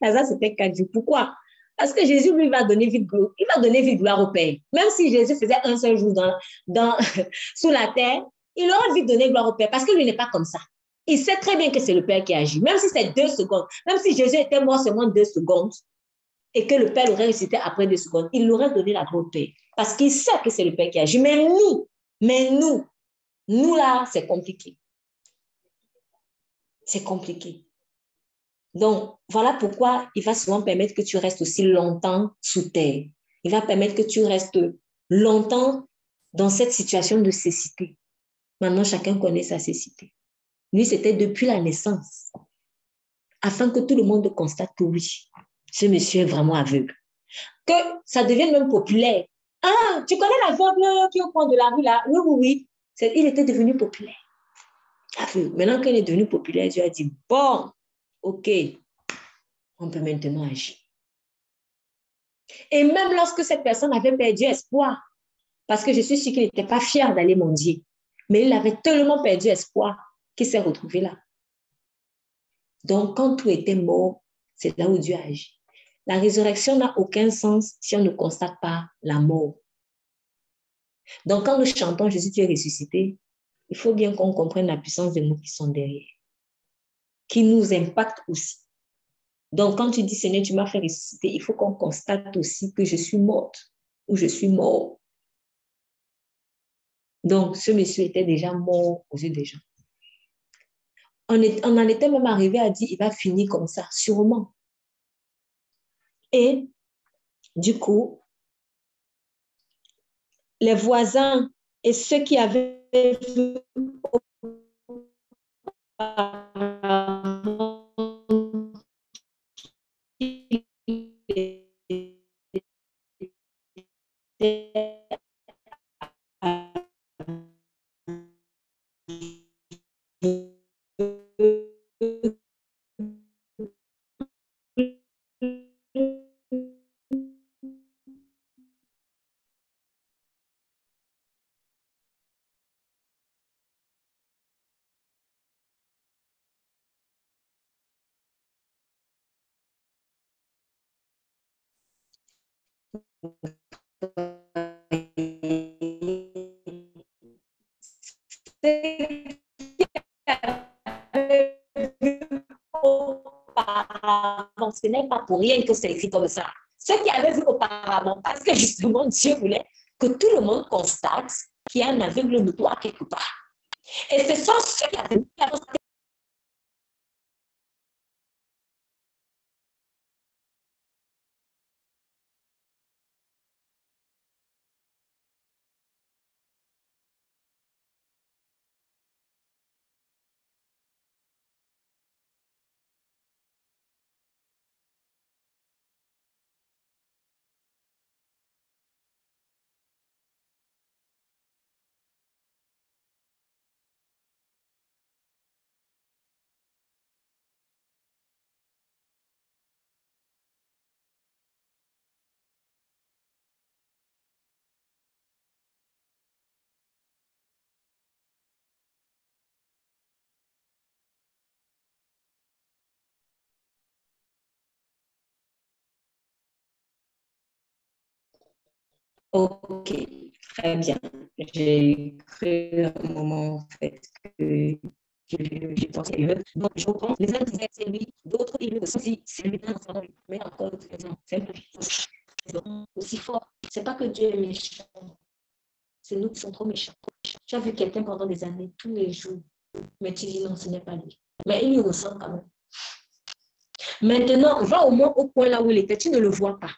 Lazare, c'était quatre jours. Pourquoi? Parce que Jésus, lui, va donner vie, il va donner vie gloire au Père. Même si Jésus faisait un seul jour dans, dans, sous la terre, il aura envie de donner gloire au Père parce que lui n'est pas comme ça. Il sait très bien que c'est le Père qui agit, même si c'est deux secondes. Même si Jésus était mort seulement deux secondes et que le Père l'aurait récité après deux secondes, il l'aurait donné la gloire au Père parce qu'il sait que c'est le Père qui agit. Mais nous, mais nous, nous là, c'est compliqué. C'est compliqué. Donc, voilà pourquoi il va souvent permettre que tu restes aussi longtemps sous terre. Il va permettre que tu restes longtemps dans cette situation de cécité. Maintenant, chacun connaît sa cécité. Lui, c'était depuis la naissance, afin que tout le monde constate que oui, ce monsieur est vraiment aveugle. Que ça devienne même populaire. Ah, tu connais l'aveugle qui est au coin de la rue là? Oui, oui, oui. Il était devenu populaire. Maintenant qu'il est devenu populaire, Dieu a dit, bon, OK, on peut maintenant agir. Et même lorsque cette personne avait perdu espoir, parce que je suis sûre qu'il n'était pas fier d'aller mendier, mais il avait tellement perdu espoir qu'il s'est retrouvé là. Donc, quand tout était mort, c'est là où Dieu agit. La résurrection n'a aucun sens si on ne constate pas la mort. Donc, quand nous chantons Jésus, tu es ressuscité, il faut bien qu'on comprenne la puissance des mots qui sont derrière qui nous impacte aussi. Donc, quand tu dis Seigneur, tu m'as fait ressusciter, il faut qu'on constate aussi que je suis morte ou je suis mort. Donc, ce monsieur était déjà mort aux yeux des gens. On en était même arrivé à dire, il va finir comme ça, sûrement. Et du coup, les voisins et ceux qui avaient vu sẽ Thank you. Ce n'est pas pour rien que c'est écrit comme ça. Ce qui avait vu auparavant, parce que justement Dieu voulait que tout le monde constate qu'il y a un aveugle notoire quelque part. Et ce sont ceux qui avaient Ok, très bien. J'ai cru un moment en fait que j'ai pensé à eux. Donc, je comprends. Les uns disaient c'est lui, d'autres ils le sentent, c'est lui, mais encore c'est lui. aussi fort. C'est pas que Dieu est méchant, c'est nous qui sommes trop méchants. Tu as vu quelqu'un pendant des années, tous les jours, mais tu dis non, ce n'est pas lui. Mais il le ressent quand même. Maintenant, va au moins au point là où il était, tu ne le vois pas.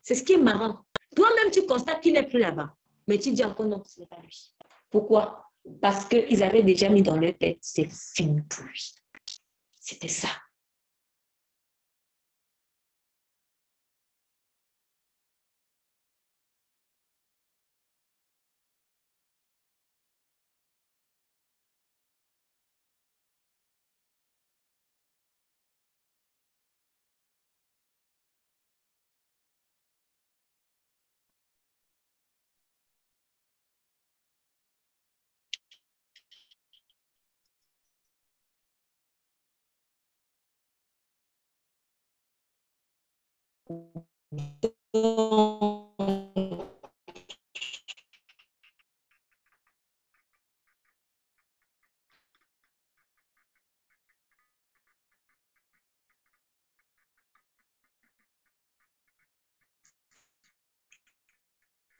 C'est ce qui est marrant. Toi-même, tu constates qu'il n'est plus là-bas. Mais tu dis encore non, ce n'est pas lui. Pourquoi? Parce qu'ils avaient déjà mis dans leur tête, c'est fini pour lui. C'était ça.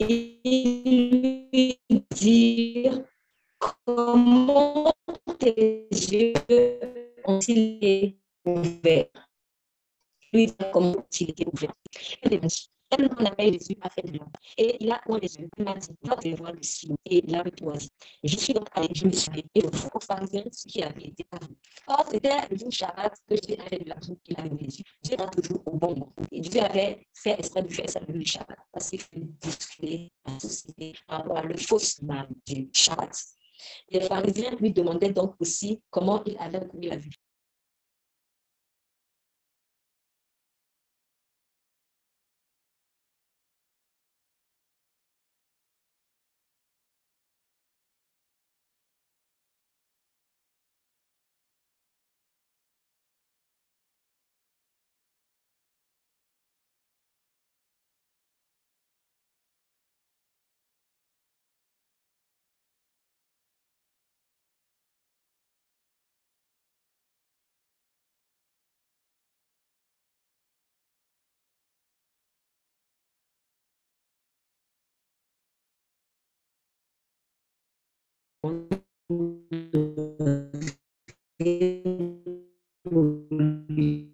Et dire comment tes yeux ont-ils ouverts lui comment il était ouvert. Elle m'a appelé Jésus a fait de l'homme. Et il a ouvert les yeux. Il m'a dit, va te voir le signe. Et il a retourné. Je suis donc allé, je me suis allé. Et le faux pharisien, ce qui avait été parlé. Or, c'était le jour Shabbat que Dieu avait de l'argent qu'il avait les yeux. Dieu va toujours au bon moment. Et Dieu avait fait exprès de faire ça le Shabbat. Parce qu'il fallait discuter la société par rapport à le faux mal du Shabbat. Les pharisiens lui demandaient donc aussi comment il avait couru la vue.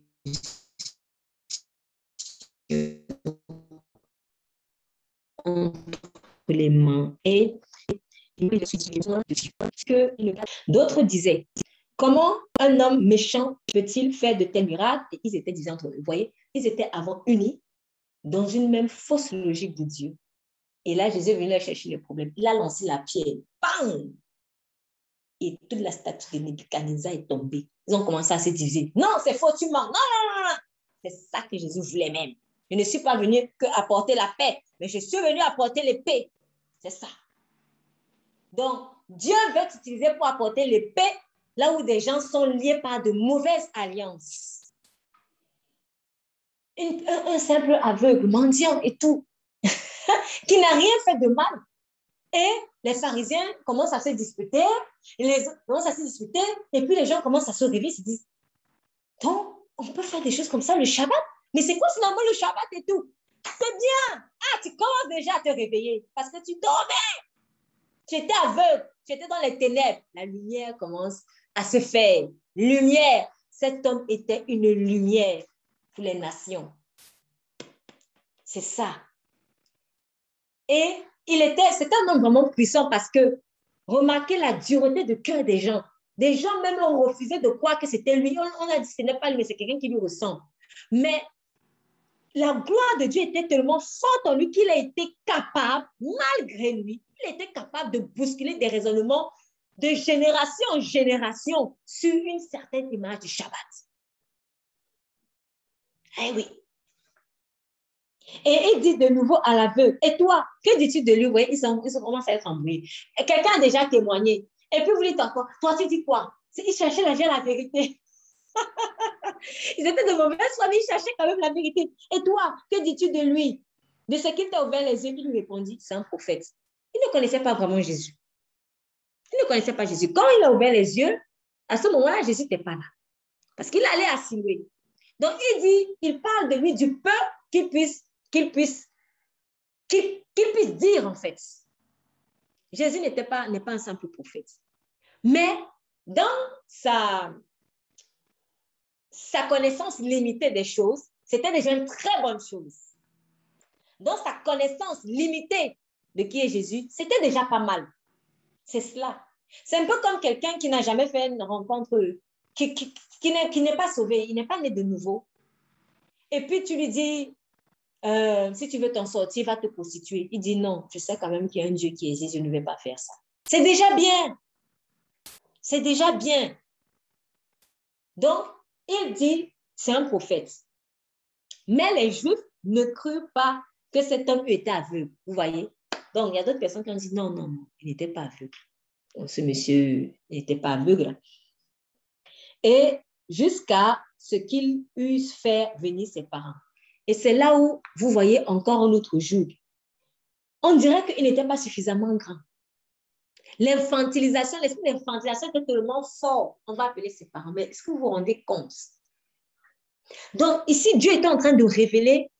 les mains et d'autres disaient comment un homme méchant peut-il faire de tels miracles? Et ils étaient disant vous voyez? Ils étaient avant unis dans une même fausse logique de Dieu Et là, Jésus est venu chercher le problème. Il a lancé la pierre. Bam! Et toute la statue de Nebuchadnezzar est tombée. Ils ont commencé à se diviser. Non, c'est faux, tu mens. Non, non, non, non. C'est ça que Jésus voulait même. Je ne suis pas venu que apporter la paix, mais je suis venu apporter l'épée. C'est ça. Donc, Dieu veut t'utiliser pour apporter l'épée là où des gens sont liés par de mauvaises alliances. un, simple aveugle, mendiant et tout, qui n'a rien fait de mal. Et les pharisiens commencent à se disputer, les commencent à se disputer, et puis les gens commencent à se réveiller, se disent, donc, on peut faire des choses comme ça le Shabbat? Mais c'est quoi finalement le Shabbat et tout? C'est bien Ah, tu commences déjà à te réveiller parce que tu dormais Tu étais aveugle, tu étais dans les ténèbres. La lumière commence à se faire. Lumière. Cet homme était une lumière pour les nations. C'est ça. Et il était, c'était un homme vraiment puissant parce que remarquez la dureté de cœur des gens. Des gens même ont refusé de croire que c'était lui. On, a dit ce n'est pas lui, mais c'est quelqu'un qui lui ressemble. Mais la gloire de Dieu était tellement forte en lui qu'il a été capable, malgré lui, il était capable de bousculer des raisonnements de génération en génération sur une certaine image du Shabbat. Eh oui. Et il dit de nouveau à l'aveugle, et toi, que dis-tu de lui? Oui, ils, sont, ils commencent à être embrouillés. Quelqu'un a déjà témoigné. Et puis vous dites encore, toi tu dis quoi Ils cherchaient la, la vérité. ils étaient de mauvaise foi, mais ils cherchaient quand même la vérité. Et toi, que dis-tu de lui De ce qu'il t'a ouvert les yeux, il lui répondit, c'est un prophète. Il ne connaissait pas vraiment Jésus. Il ne connaissait pas Jésus. Quand il a ouvert les yeux, à ce moment-là, Jésus n'était pas là. Parce qu'il allait assimiler. Donc, il dit, il parle de lui, du peu qu'il puisse, qu'il puisse, qu'il puisse dire, en fait. Jésus n'était pas, n'est pas un simple prophète. Mais dans sa, sa connaissance limitée des choses, c'était déjà une très bonne chose. Dans sa connaissance limitée de qui est Jésus, c'était déjà pas mal. C'est cela. C'est un peu comme quelqu'un qui n'a jamais fait une rencontre, qui, qui, qui n'est pas sauvé, il n'est pas né de nouveau. Et puis tu lui dis, euh, si tu veux t'en sortir, va te prostituer. Il dit non, je sais quand même qu'il y a un Dieu qui existe, je ne vais pas faire ça. C'est déjà bien. C'est déjà bien. Donc, il dit, c'est un prophète. Mais les Juifs ne crurent pas que cet homme était aveugle. Vous voyez? Donc, il y a d'autres personnes qui ont dit non, non, non, il n'était pas aveugle. ce monsieur n'était pas aveugle. Et jusqu'à ce qu'il eusse fait venir ses parents. Et c'est là où vous voyez encore un autre jour. On dirait qu'il n'était pas suffisamment grand. L'infantilisation, l'esprit d'infantilisation était tellement fort. On va appeler ses parents. Mais est-ce que vous vous rendez compte? Donc, ici, Dieu était en train de révéler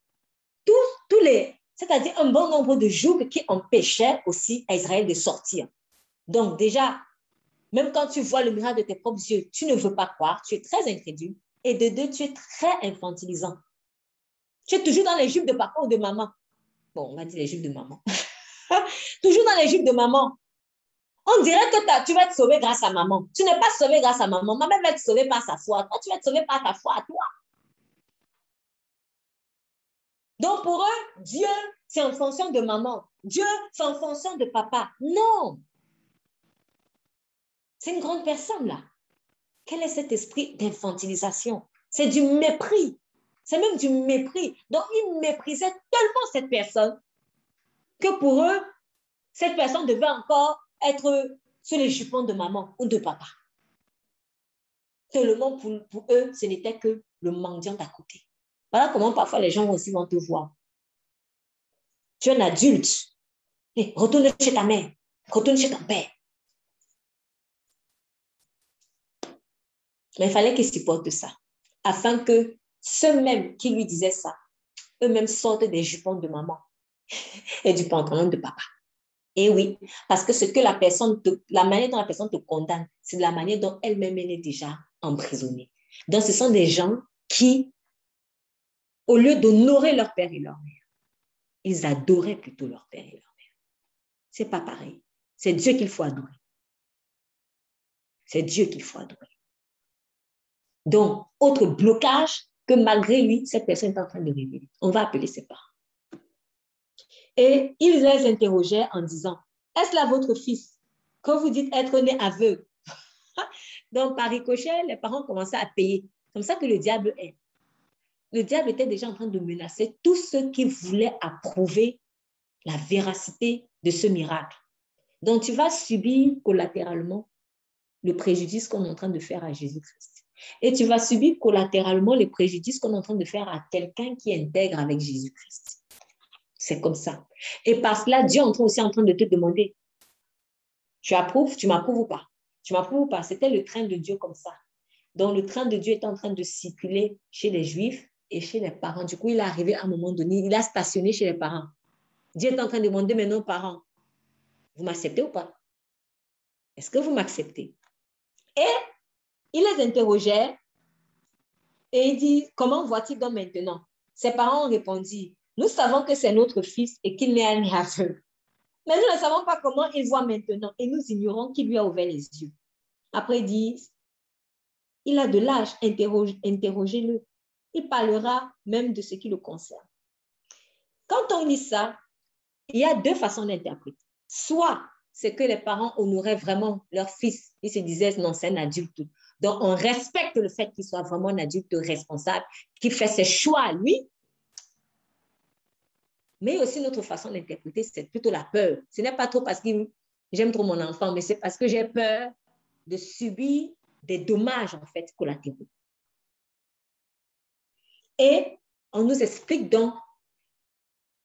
tous, tous les, c'est-à-dire un bon nombre de jours qui empêchaient aussi à Israël de sortir. Donc, déjà, même quand tu vois le miracle de tes propres yeux, tu ne veux pas croire, tu es très incrédule. Et de deux, tu es très infantilisant. Tu es toujours dans les jupes de papa ou de maman? Bon, on va dire les jupes de maman. toujours dans les jupes de maman. On dirait que tu vas être sauvé grâce à maman. Tu n'es pas sauvé grâce à maman. Maman va être sauvée par sa foi. Toi, tu vas être sauvé par ta foi à toi. Donc, pour eux, Dieu, c'est en fonction de maman. Dieu, c'est en fonction de papa. Non. C'est une grande personne, là. Quel est cet esprit d'infantilisation? C'est du mépris. C'est même du mépris. Donc, ils méprisaient tellement cette personne que pour eux, cette personne devait encore être sur les jupons de maman ou de papa. Tellement pour, pour eux, ce n'était que le mendiant d'à côté. Voilà comment parfois les gens aussi vont te voir. Tu es un adulte. Eh, retourne chez ta mère. Retourne chez ton père. Mais il fallait qu'ils supportent ça, afin que ceux mêmes qui lui disaient ça, eux-mêmes sortent des jupons de maman et du pantalon de papa. Et oui, parce que ce que la personne, la manière dont la personne te condamne, c'est la manière dont elle-même elle est déjà emprisonnée. Donc, ce sont des gens qui, au lieu d'honorer leur père et leur mère, ils adoraient plutôt leur père et leur mère. C'est pas pareil. C'est Dieu qu'il faut adorer. C'est Dieu qu'il faut adorer. Donc, autre blocage que malgré lui, cette personne est en train de révéler. On va appeler ses parents. Et ils les interrogeaient en disant, est-ce là votre fils? Que vous dites être né aveugle Donc, par ricochet, les parents commençaient à payer. Comme ça que le diable est. Le diable était déjà en train de menacer tous ceux qui voulaient approuver la véracité de ce miracle. Donc, tu vas subir collatéralement le préjudice qu'on est en train de faire à Jésus-Christ. Et tu vas subir collatéralement les préjudices qu'on est en train de faire à quelqu'un qui intègre avec Jésus-Christ. C'est comme ça. Et par cela, Dieu est aussi en train de te demander, tu approuves, tu m'approuves ou pas? Tu m'approuves ou pas? C'était le train de Dieu comme ça. Donc, le train de Dieu est en train de circuler chez les Juifs et chez les parents. Du coup, il est arrivé à un moment donné, il a stationné chez les parents. Dieu est en train de demander maintenant aux parents, vous m'acceptez ou pas? Est-ce que vous m'acceptez? Et il les interrogeait et il dit, comment voit-il donc maintenant? Ses parents ont répondu, nous savons que c'est notre fils et qu'il n'est un aveugle. Mais nous ne savons pas comment il voit maintenant et nous ignorons qui lui a ouvert les yeux. Après, il dit, il a de l'âge, interrogez-le. Il parlera même de ce qui le concerne. Quand on lit ça, il y a deux façons d'interpréter. Soit c'est que les parents honoraient vraiment leur fils. Ils se disaient, non, c'est un adulte. Donc, on respecte le fait qu'il soit vraiment un adulte responsable, qui fait ses choix lui. Mais aussi, notre façon d'interpréter, c'est plutôt la peur. Ce n'est pas trop parce que j'aime trop mon enfant, mais c'est parce que j'ai peur de subir des dommages, en fait, collatéraux. Et on nous explique donc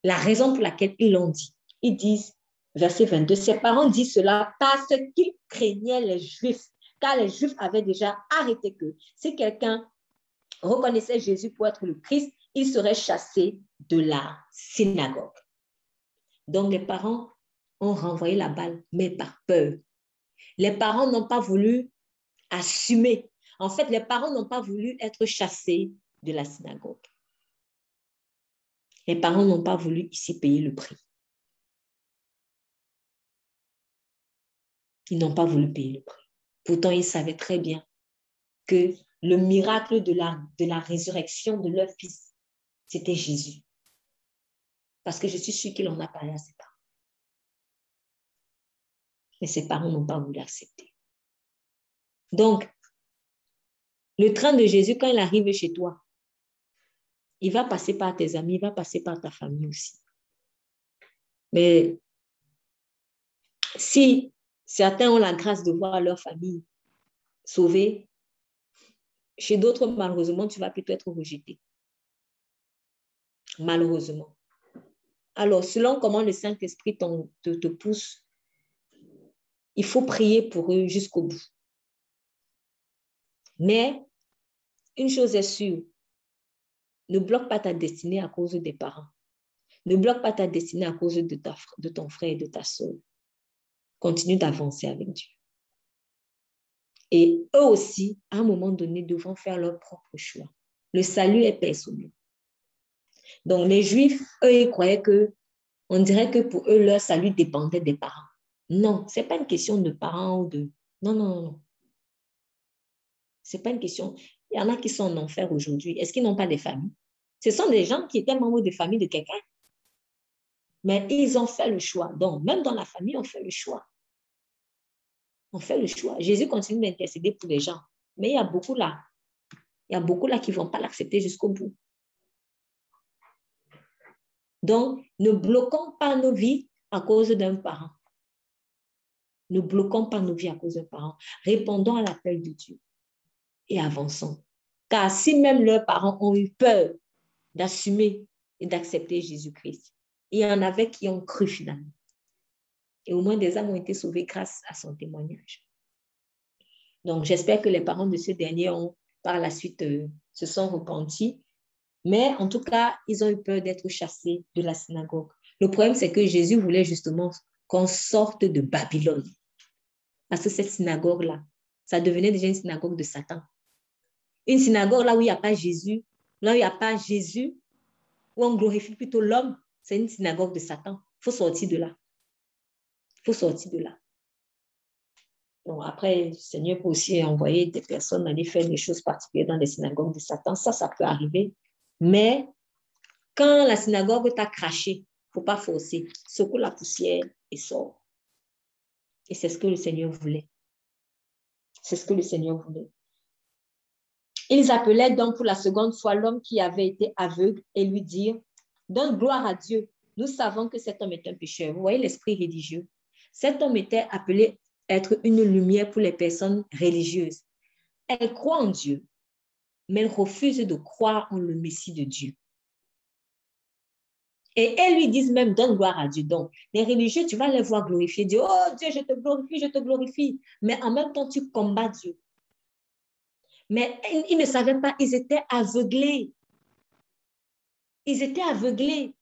la raison pour laquelle ils l'ont dit. Ils disent, verset 22, ses parents disent cela parce qu'ils craignaient les Juifs, car les Juifs avaient déjà arrêté que si quelqu'un reconnaissait Jésus pour être le Christ, il serait chassé de la synagogue. Donc les parents ont renvoyé la balle, mais par peur. Les parents n'ont pas voulu assumer. En fait, les parents n'ont pas voulu être chassés de la synagogue. Les parents n'ont pas voulu ici payer le prix. Ils n'ont pas voulu payer le prix. Pourtant, ils savaient très bien que le miracle de la, résurrection de leur fils, c'était Jésus. Parce que je suis sûre qu'il en a parlé à ses parents. Mais ses parents n'ont pas voulu accepter. Donc, le train de Jésus, quand il arrive chez toi, il va passer par tes amis, il va passer par ta famille aussi. Mais si certains ont la grâce de voir leur famille sauvée, chez d'autres, malheureusement, tu vas plutôt être rejeté. Malheureusement. Alors, selon comment le Saint-Esprit te, pousse, il faut prier pour eux jusqu'au bout. Mais une chose est sûre, ne bloque pas ta destinée à cause des parents. Ne bloque pas ta destinée à cause de, de ton frère et de ta soeur. Continue d'avancer avec Dieu. Et eux aussi, à un moment donné, devront faire leur propre choix. Le salut est personnel. Donc, les Juifs, eux, ils croyaient que, on dirait que pour eux, leur salut dépendait des parents. Non, ce n'est pas une question de parents ou de. Non, non, non. Ce n'est pas une question. Il y en a qui sont en enfer aujourd'hui. Est-ce qu'ils n'ont pas de famille? Ce sont des gens qui étaient membres de famille de quelqu'un. Mais ils ont fait le choix. Donc, même dans la famille, on fait le choix. On fait le choix. Jésus continue d'intercéder pour les gens. Mais il y a beaucoup là. Il y a beaucoup là qui ne vont pas l'accepter jusqu'au bout. Donc, ne bloquons pas nos vies à cause d'un parent. Ne bloquons pas nos vies à cause d'un parent. Répondons à l'appel de Dieu et avançons. Car si même leurs parents ont eu peur d'assumer et d'accepter Jésus-Christ, il y en avait qui ont cru finalement. Et au moins des âmes ont été sauvées grâce à son témoignage. Donc j'espère que les parents de ce dernier ont par la suite euh, se sont repentis. Mais en tout cas, ils ont eu peur d'être chassés de la synagogue. Le problème, c'est que Jésus voulait justement qu'on sorte de Babylone. Parce que cette synagogue-là, ça devenait déjà une synagogue de Satan. Une synagogue là où il n'y a pas Jésus, là où il n'y a pas Jésus, où on glorifie plutôt l'homme, c'est une synagogue de Satan. Il faut sortir de là. Il faut sortir de là. Donc après, le Seigneur peut aussi envoyer des personnes aller faire des choses particulières dans les synagogues de Satan. Ça, ça peut arriver. Mais quand la synagogue t'a craché, faut pas forcer. Secoue la poussière et sors. Et c'est ce que le Seigneur voulait. C'est ce que le Seigneur voulait. Ils appelaient donc pour la seconde fois l'homme qui avait été aveugle et lui dirent, donne gloire à Dieu. Nous savons que cet homme est un pécheur. Vous voyez l'esprit religieux. Cet homme était appelé être une lumière pour les personnes religieuses. Elles croient en Dieu, mais elles refusent de croire en le Messie de Dieu. Et elles lui disent même, donne gloire à Dieu. Donc, les religieux, tu vas les voir glorifier Dieu. Oh Dieu, je te glorifie, je te glorifie. Mais en même temps, tu combats Dieu. Mais ils ne savaient pas, ils étaient aveuglés. Ils étaient aveuglés.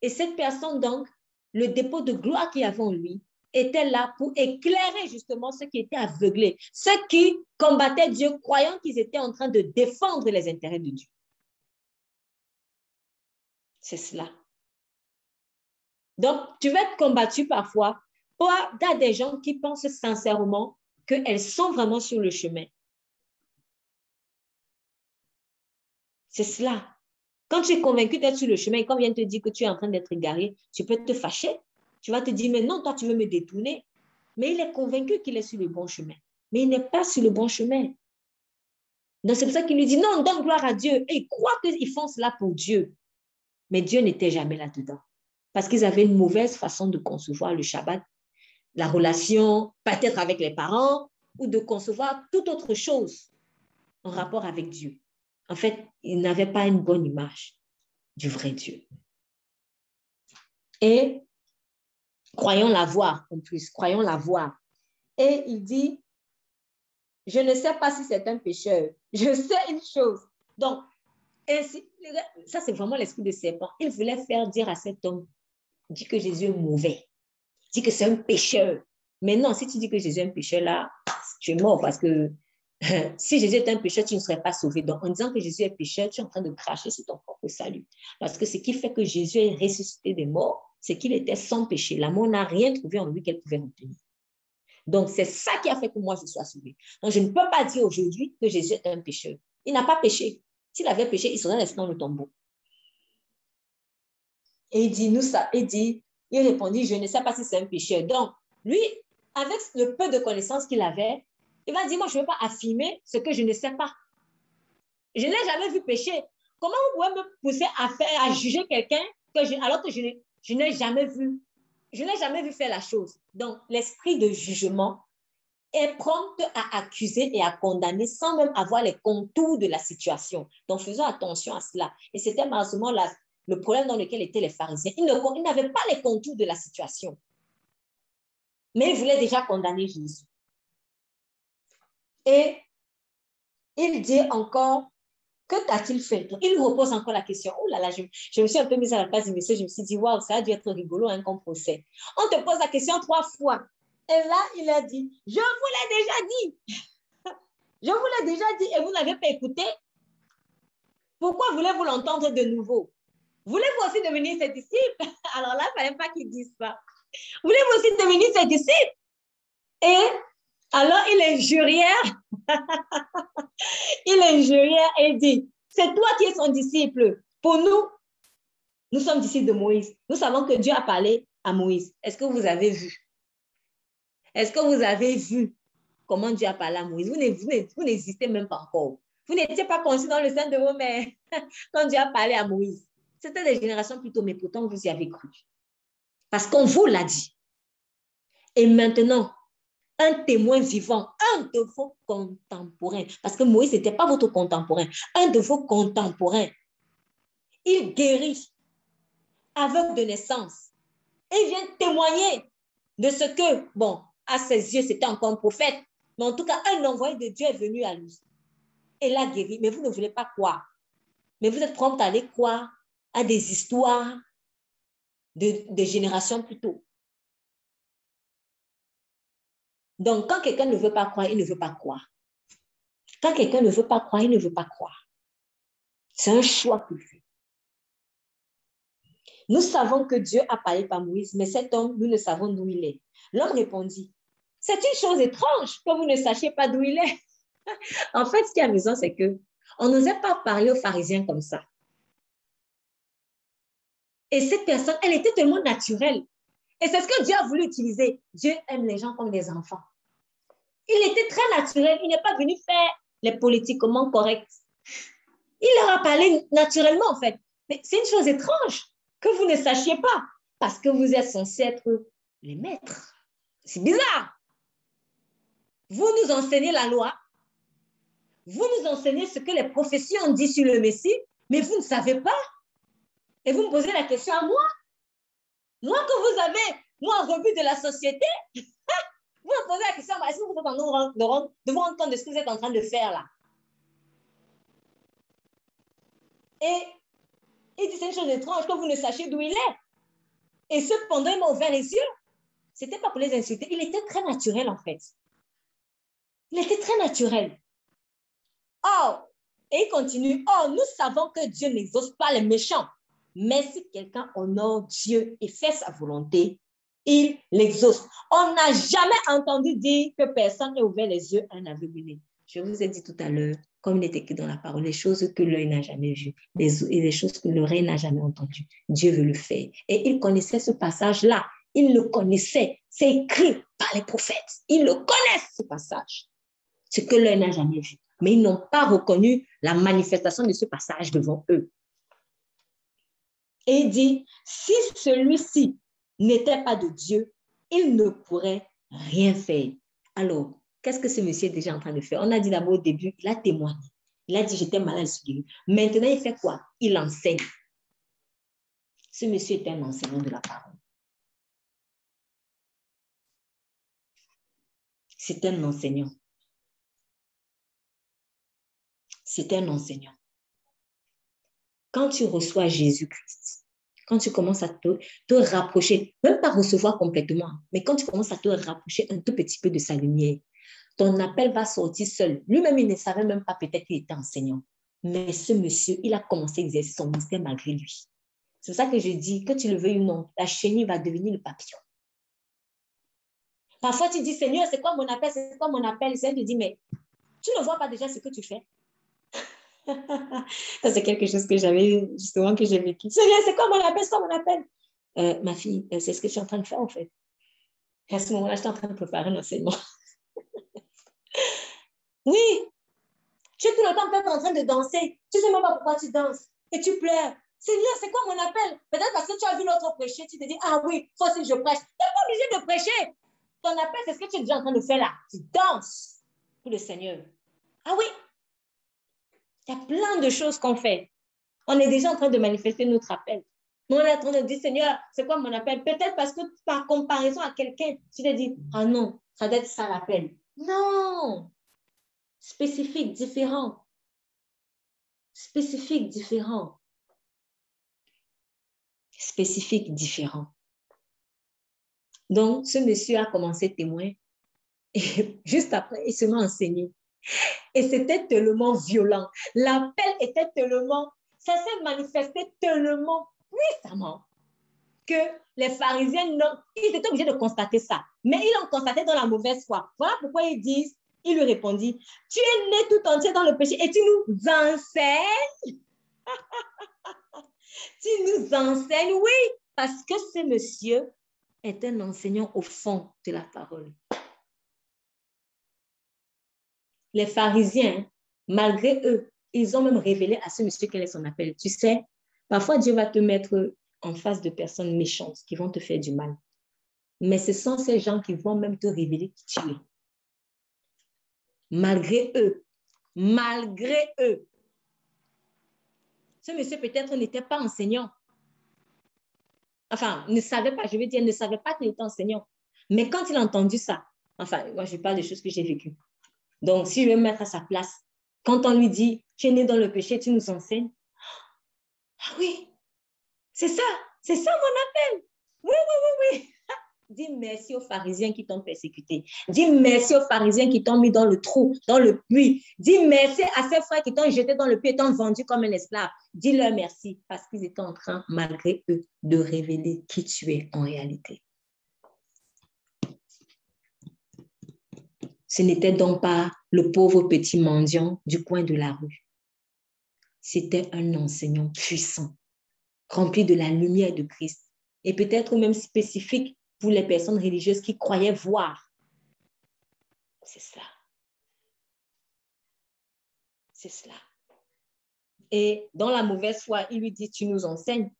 Et cette personne, donc, le dépôt de gloire qu'il y avait en lui, était là pour éclairer justement ceux qui étaient aveuglés, ceux qui combattaient Dieu, croyant qu'ils étaient en train de défendre les intérêts de Dieu. C'est cela. Donc, tu vas être combattu parfois par des gens qui pensent sincèrement qu'elles sont vraiment sur le chemin. C'est cela. Quand tu es convaincu d'être sur le chemin et qu'on vient te dire que tu es en train d'être égaré, tu peux te fâcher. Tu vas te dire, mais non, toi, tu veux me détourner. Mais il est convaincu qu'il est sur le bon chemin. Mais il n'est pas sur le bon chemin. Donc, c'est pour ça qu'il lui dit, non, donne gloire à Dieu. Et il croit qu'ils font cela pour Dieu. Mais Dieu n'était jamais là-dedans parce qu'ils avaient une mauvaise façon de concevoir le Shabbat, la relation peut-être avec les parents ou de concevoir toute autre chose en rapport avec Dieu. En fait, ils n'avaient pas une bonne image du vrai Dieu. Et croyons la voir en plus, croyons la voir. Et il dit, je ne sais pas si c'est un pécheur, je sais une chose. Donc, ça c'est vraiment l'esprit de serpent. Il voulait faire dire à cet homme, dis que Jésus est mauvais. Dis que c'est un pécheur. Mais non, si tu dis que Jésus est un pécheur, là, tu es mort parce que si Jésus est un pécheur, tu ne serais pas sauvé. Donc, en disant que Jésus est pécheur, tu es en train de cracher sur ton propre salut. Parce que ce qui fait que Jésus est ressuscité des morts, c'est qu'il était sans péché. La mort n'a rien trouvé en lui qu'elle pouvait retenir. Donc, c'est ça qui a fait que moi, je sois sauvé. Donc, je ne peux pas dire aujourd'hui que Jésus est un pécheur. Il n'a pas péché. S'il avait péché, il serait resté dans le tombeau. Et il dit, nous, ça, il dit, il répondit, je ne sais pas si c'est un pécheur. Donc, lui, avec le peu de connaissances qu'il avait, il va dire, moi, je ne veux pas affirmer ce que je ne sais pas. Je n'ai jamais vu pécher. Comment vous pouvez me pousser à juger quelqu'un que alors que je n'ai jamais vu, je n'ai jamais vu faire la chose. Donc, l'esprit de jugement est prompt à accuser et à condamner sans même avoir les contours de la situation. Donc, faisons attention à cela. Et c'était malheureusement le problème dans lequel étaient les pharisiens. Ils n'avaient pas les contours de la situation. Mais ils voulaient déjà condamner Jésus. Et il dit encore, que t'a-t-il fait Il repose encore la question. Oh là là, je, me suis un peu mise à la place du monsieur. Je me suis dit, waouh, ça a dû être rigolo un comme procès. On te pose la question trois fois. Et là, il a dit, je vous l'ai déjà dit. je vous l'ai déjà dit et vous n'avez pas écouté. Pourquoi voulez-vous l'entendre de nouveau? Voulez-vous aussi devenir ses disciples? Alors là, il ne fallait pas qu'ils disent ça. Voulez-vous aussi devenir ses disciples? Et alors il est jurière. il est jurière et dit, c'est toi qui es son disciple. Pour nous, nous sommes disciples de Moïse. Nous savons que Dieu a parlé à Moïse. Est-ce que vous avez vu? Est-ce que vous avez vu comment Dieu a parlé à Moïse? Vous n'existez même pas encore. Vous n'étiez pas conçu dans le sein de vos mères quand Dieu a parlé à Moïse. C'était des générations plutôt, mais pourtant vous y avez cru. Parce qu'on vous l'a dit. Et maintenant, un témoin vivant, un de vos contemporains, parce que Moïse n'était pas votre contemporain, un de vos contemporains, il guérit aveugle de naissance. Et vient témoigner de ce que, bon, à ses yeux, c'était encore un prophète, mais en tout cas, un envoyé de Dieu est venu à lui. Et l'a guéri, mais vous ne voulez pas croire. Mais vous êtes prompt à aller croire à des histoires de, de générations plus tôt. Donc, quand quelqu'un ne veut pas croire, il ne veut pas croire. Quand quelqu'un ne veut pas croire, il ne veut pas croire. C'est un choix qu'il fait. Nous savons que Dieu a parlé par Moïse, mais cet homme, nous ne savons d'où il est. L'homme répondit, c'est une chose étrange que vous ne sachiez pas d'où il est. en fait, ce qui est amusant, c'est que on n'osait pas parler aux pharisiens comme ça. Et cette personne, elle était tellement naturelle. Et c'est ce que Dieu a voulu utiliser. Dieu aime les gens comme des enfants. Il était très naturel. Il n'est pas venu faire les politiquement corrects. Il leur a parlé naturellement, en fait. Mais c'est une chose étrange que vous ne sachiez pas, parce que vous êtes censés être les maîtres. C'est bizarre. Vous nous enseignez la loi, vous nous enseignez ce que les prophéties ont dit sur le Messie, mais vous ne savez pas. Et vous me posez la question à moi. Moi que vous avez, moi, en revue de la société, vous me posez la question, est-ce que vous êtes en train de vous rendre compte de ce que vous êtes en train de faire là? Et il dit, c'est une chose étrange que vous ne sachiez d'où il est. Et cependant, il m'a ouvert les yeux. Ce n'était pas pour les insulter. Il était très naturel, en fait. Il était très naturel. Oh, et il continue. Oh, nous savons que Dieu n'exauce pas les méchants. Mais si quelqu'un honore Dieu et fait sa volonté, il l'exauce. On n'a jamais entendu dire que personne n'a ouvert les yeux à un aveugle. Je vous ai dit tout à l'heure, comme il est écrit dans la parole, les choses que l'œil n'a jamais vues et les choses que l'oreille n'a jamais entendues. Dieu veut le faire. Et il connaissait ce passage-là. Il le connaissait. C'est écrit par les prophètes. Ils le connaissent, ce passage. Ce que l'œil n'a jamais vu. Mais ils n'ont pas reconnu la manifestation de ce passage devant eux. Et dit, si celui-ci n'était pas de Dieu, il ne pourrait rien faire. Alors, Qu'est-ce que ce monsieur est déjà en train de faire? On a dit d'abord au début, il a témoigné. Il a dit, j'étais malade, Maintenant, il fait quoi? Il enseigne. Ce monsieur est un enseignant de la parole. C'est un enseignant. C'est un enseignant. Quand tu reçois Jésus-Christ, quand tu commences à te, rapprocher, même pas recevoir complètement, mais quand tu commences à te rapprocher un tout petit peu de sa lumière, ton appel va sortir seul. Lui-même, il ne savait même pas peut-être qu'il était enseignant. Mais ce monsieur, il a commencé à exercer son ministère malgré lui. C'est ça que je dis, que tu le veuilles ou non, la chenille va devenir le papillon. Parfois, tu dis, Seigneur, c'est quoi mon appel? C'est quoi mon appel? Seigneur te dit, mais tu ne vois pas déjà ce que tu fais? Ça, c'est quelque chose que j'avais, justement, que j'ai vécu. C'est quoi mon appel? C'est quoi mon appel? Euh, ma fille, euh, c'est ce que je suis en train de faire, en fait. À ce moment-là, je suis en train de préparer l'enseignement. Oui, tu es tout le temps peut-être en train de danser. Tu ne sais même pas pourquoi tu danses. Et tu pleures. Seigneur, c'est quoi mon appel? Peut-être parce que tu as vu l'autre prêcher, tu te dis, ah oui, faut que je prêche. Tu n'es pas obligé de prêcher. Ton appel, c'est ce que tu es déjà en train de faire là. Tu danses pour le Seigneur. Ah oui, il y a plein de choses qu'on fait. On est déjà en train de manifester notre appel. on est en train de dire, Seigneur, c'est quoi mon appel? Peut-être parce que par comparaison à quelqu'un, tu te dis, ah non, ça doit être ça l'appel. Non, spécifique, différent. Spécifique, différent. Spécifique, différent. Donc, ce monsieur a commencé témoin et juste après, il se m'a enseigné. Et c'était tellement violent. L'appel était tellement, ça s'est manifesté tellement puissamment que les pharisiens, ils étaient obligés de constater ça. Mais ils l'ont constaté dans la mauvaise foi. Voilà pourquoi ils disent, il lui répondit, tu es né tout entier dans le péché et tu nous enseignes. tu nous enseignes, oui, parce que ce monsieur est un enseignant au fond de la parole. Les pharisiens, malgré eux, ils ont même révélé à ce monsieur quel est son appel. Tu sais, parfois Dieu va te mettre en face de personnes méchantes qui vont te faire du mal. Mais ce sont ces gens qui vont même te révéler qui tu es malgré eux. Malgré eux. Ce monsieur peut-être n'était pas enseignant. Enfin, ne savait pas, je veux dire, ne savait pas qu'il était enseignant. Mais quand il a entendu ça, enfin, moi, je parle des choses que j'ai vécues. Donc, si je me mettre à sa place, quand on lui dit, tu es né dans le péché, tu nous enseignes. Ah oui, c'est ça, c'est ça mon appel. Oui, oui, oui, oui. Dis merci aux pharisiens qui t'ont persécuté. Dis merci aux pharisiens qui t'ont mis dans le trou, dans le puits. Dis merci à ces frères qui t'ont jeté dans le puits et t'ont vendu comme un esclave. Dis-leur merci parce qu'ils étaient en train, malgré eux, de révéler qui tu es en réalité. Ce n'était donc pas le pauvre petit mendiant du coin de la rue. C'était un enseignant puissant rempli de la lumière de Christ. Et peut-être même spécifique pour les personnes religieuses qui croyaient voir. C'est cela. C'est cela. Et dans la mauvaise foi, il lui dit, tu nous enseignes.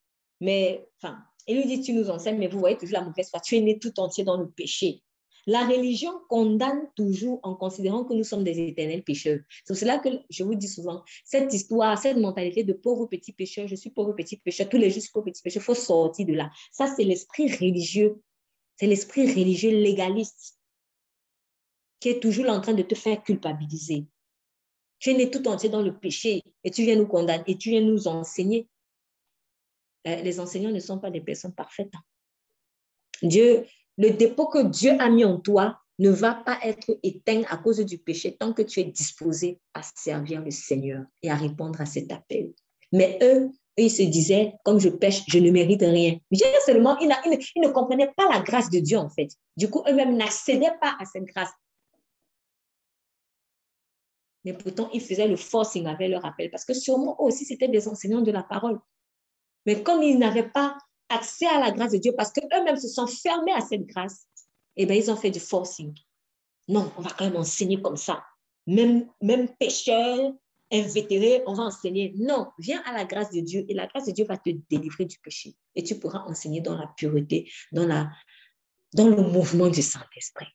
Mais, enfin, il lui dit, tu nous enseignes, mais vous voyez toujours la mauvaise foi. Tu es né tout entier dans le péché. La religion condamne toujours en considérant que nous sommes des éternels pécheurs. C'est cela que je vous dis souvent, cette histoire, cette mentalité de pauvre petit pécheur, je suis pauvre petit pécheur, tous les suis pauvre petit pécheur, il faut sortir de là. Ça, c'est l'esprit religieux. C'est l'esprit religieux légaliste qui est toujours en train de te faire culpabiliser. Tu es né tout entier dans le péché et tu viens nous condamner et tu viens nous enseigner. Euh, les enseignants ne sont pas des personnes parfaites. Dieu, le dépôt que Dieu a mis en toi ne va pas être éteint à cause du péché tant que tu es disposé à servir le Seigneur et à répondre à cet appel. Mais eux, ils se disaient, comme je pêche, je ne mérite rien. Dieu seulement, ils, ne comprenaient pas la grâce de Dieu en fait. Du coup, eux-mêmes n'accédaient pas à cette grâce. Mais pourtant, ils faisaient le forcing avec leur appel parce que sûrement aussi, c'était des enseignants de la parole. Mais comme ils n'avaient pas accès à la grâce de Dieu parce qu'eux-mêmes se sont fermés à cette grâce, eh bien, ils ont fait du forcing. Non, on va quand même enseigner comme ça. Même, même pécheur, invétéré, on va enseigner. Non, viens à la grâce de Dieu et la grâce de Dieu va te délivrer du péché. Et tu pourras enseigner dans la pureté, dans, la, dans le mouvement du Saint-Esprit.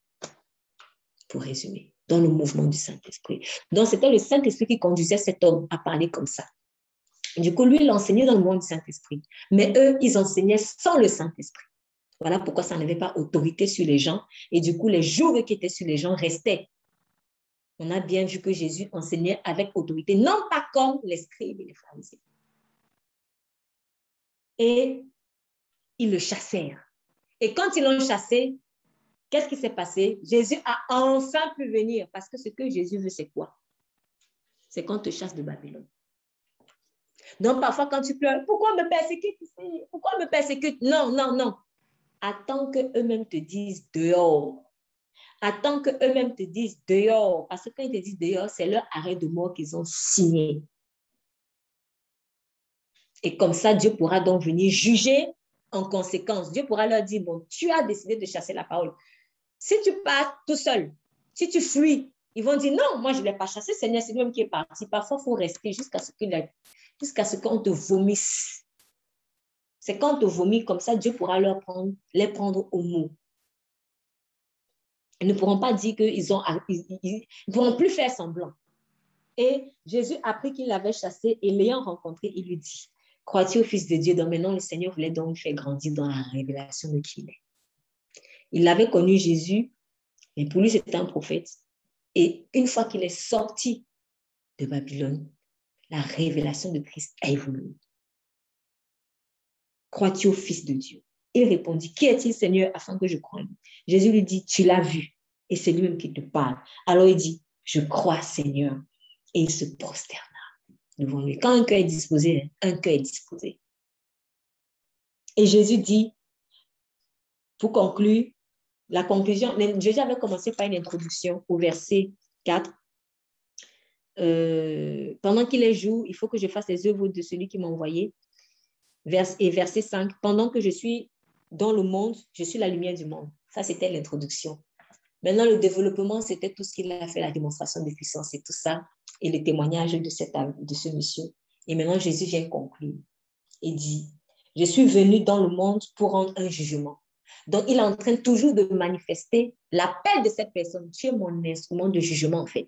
Pour résumer, dans le mouvement du Saint-Esprit. Donc, c'était le Saint-Esprit qui conduisait cet homme à parler comme ça. Du coup, lui, il enseignait dans le monde du Saint-Esprit. Mais eux, ils enseignaient sans le Saint-Esprit. Voilà pourquoi ça n'avait pas autorité sur les gens. Et du coup, les jours qui étaient sur les gens restaient. On a bien vu que Jésus enseignait avec autorité, non pas comme les scribes et les pharisiens. Et ils le chassèrent. Et quand ils l'ont chassé, qu'est-ce qui s'est passé? Jésus a enfin pu venir parce que ce que Jésus veut, c'est quoi? C'est qu'on te chasse de Babylone. Donc, parfois, quand tu pleures, pourquoi me persécute Pourquoi me persécute? Non, non, non. Attends qu'eux-mêmes te disent dehors. Attends qu'eux-mêmes te disent dehors. Parce que quand ils te disent dehors, c'est leur arrêt de mort qu'ils ont signé. Et comme ça, Dieu pourra donc venir juger en conséquence. Dieu pourra leur dire, bon, tu as décidé de chasser la parole. Si tu pars tout seul, si tu fuis, ils vont dire, non, moi, je ne l'ai pas chassé, Seigneur, c'est lui-même qui est parti. Parfois, il faut rester jusqu'à ce qu'on te vomisse. C'est quand on te vomit comme ça, Dieu pourra leur prendre, les prendre au mot. Ils ne pourront pas dire qu'ils ont, ils pourront plus faire semblant. Et Jésus, après qu'il l'avait chassé et l'ayant rencontré, il lui dit, crois-tu au Fils de Dieu? Donc maintenant, le Seigneur voulait donc faire grandir dans la révélation de qui il est. Il avait connu Jésus, mais pour lui, c'était un prophète. Et une fois qu'il est sorti de Babylone, la révélation de Christ a évolué. Crois-tu au Fils de Dieu? Il répondit, Qui est-il, Seigneur, afin que je croie Jésus lui dit, Tu l'as vu, et c'est lui-même qui te parle. Alors il dit, Je crois, Seigneur, et il se prosterna devant lui. Quand un cœur est disposé, un cœur est disposé. Et Jésus dit, pour conclure, la conclusion, Jésus avait commencé par une introduction au verset 4 euh, pendant qu'il est jour, il faut que je fasse les œuvres de celui qui m'a envoyé. et verset 5, pendant que je suis dans le monde, je suis la lumière du monde. Ça, c'était l'introduction. Maintenant, le développement, c'était tout ce qu'il a fait, la démonstration de puissance et tout ça, et le témoignage de, cette, de ce monsieur. Et maintenant, Jésus vient conclure et dit, je suis venu dans le monde pour rendre un jugement. Donc, il est en train toujours de manifester l'appel de cette personne. Tu es mon instrument de jugement, en fait.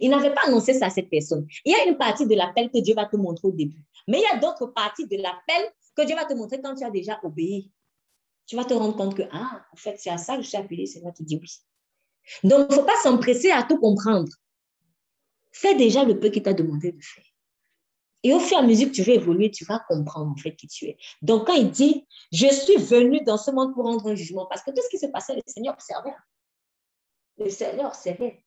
Il n'avait pas annoncé ça à cette personne. Il y a une partie de l'appel que Dieu va te montrer au début. Mais il y a d'autres parties de l'appel que Dieu va te montrer quand tu as déjà obéi. Tu vas te rendre compte que, ah, en fait, c'est à ça que je suis appelé. C'est moi qui dis oui. Donc, il ne faut pas s'empresser à tout comprendre. Fais déjà le peu qu'il t'a demandé de faire. Et au fur et à mesure que tu vas évoluer, tu vas comprendre en fait qui tu es. Donc, quand il dit, je suis venu dans ce monde pour rendre un jugement, parce que tout ce qui se passait, le Seigneur observait. Le Seigneur observait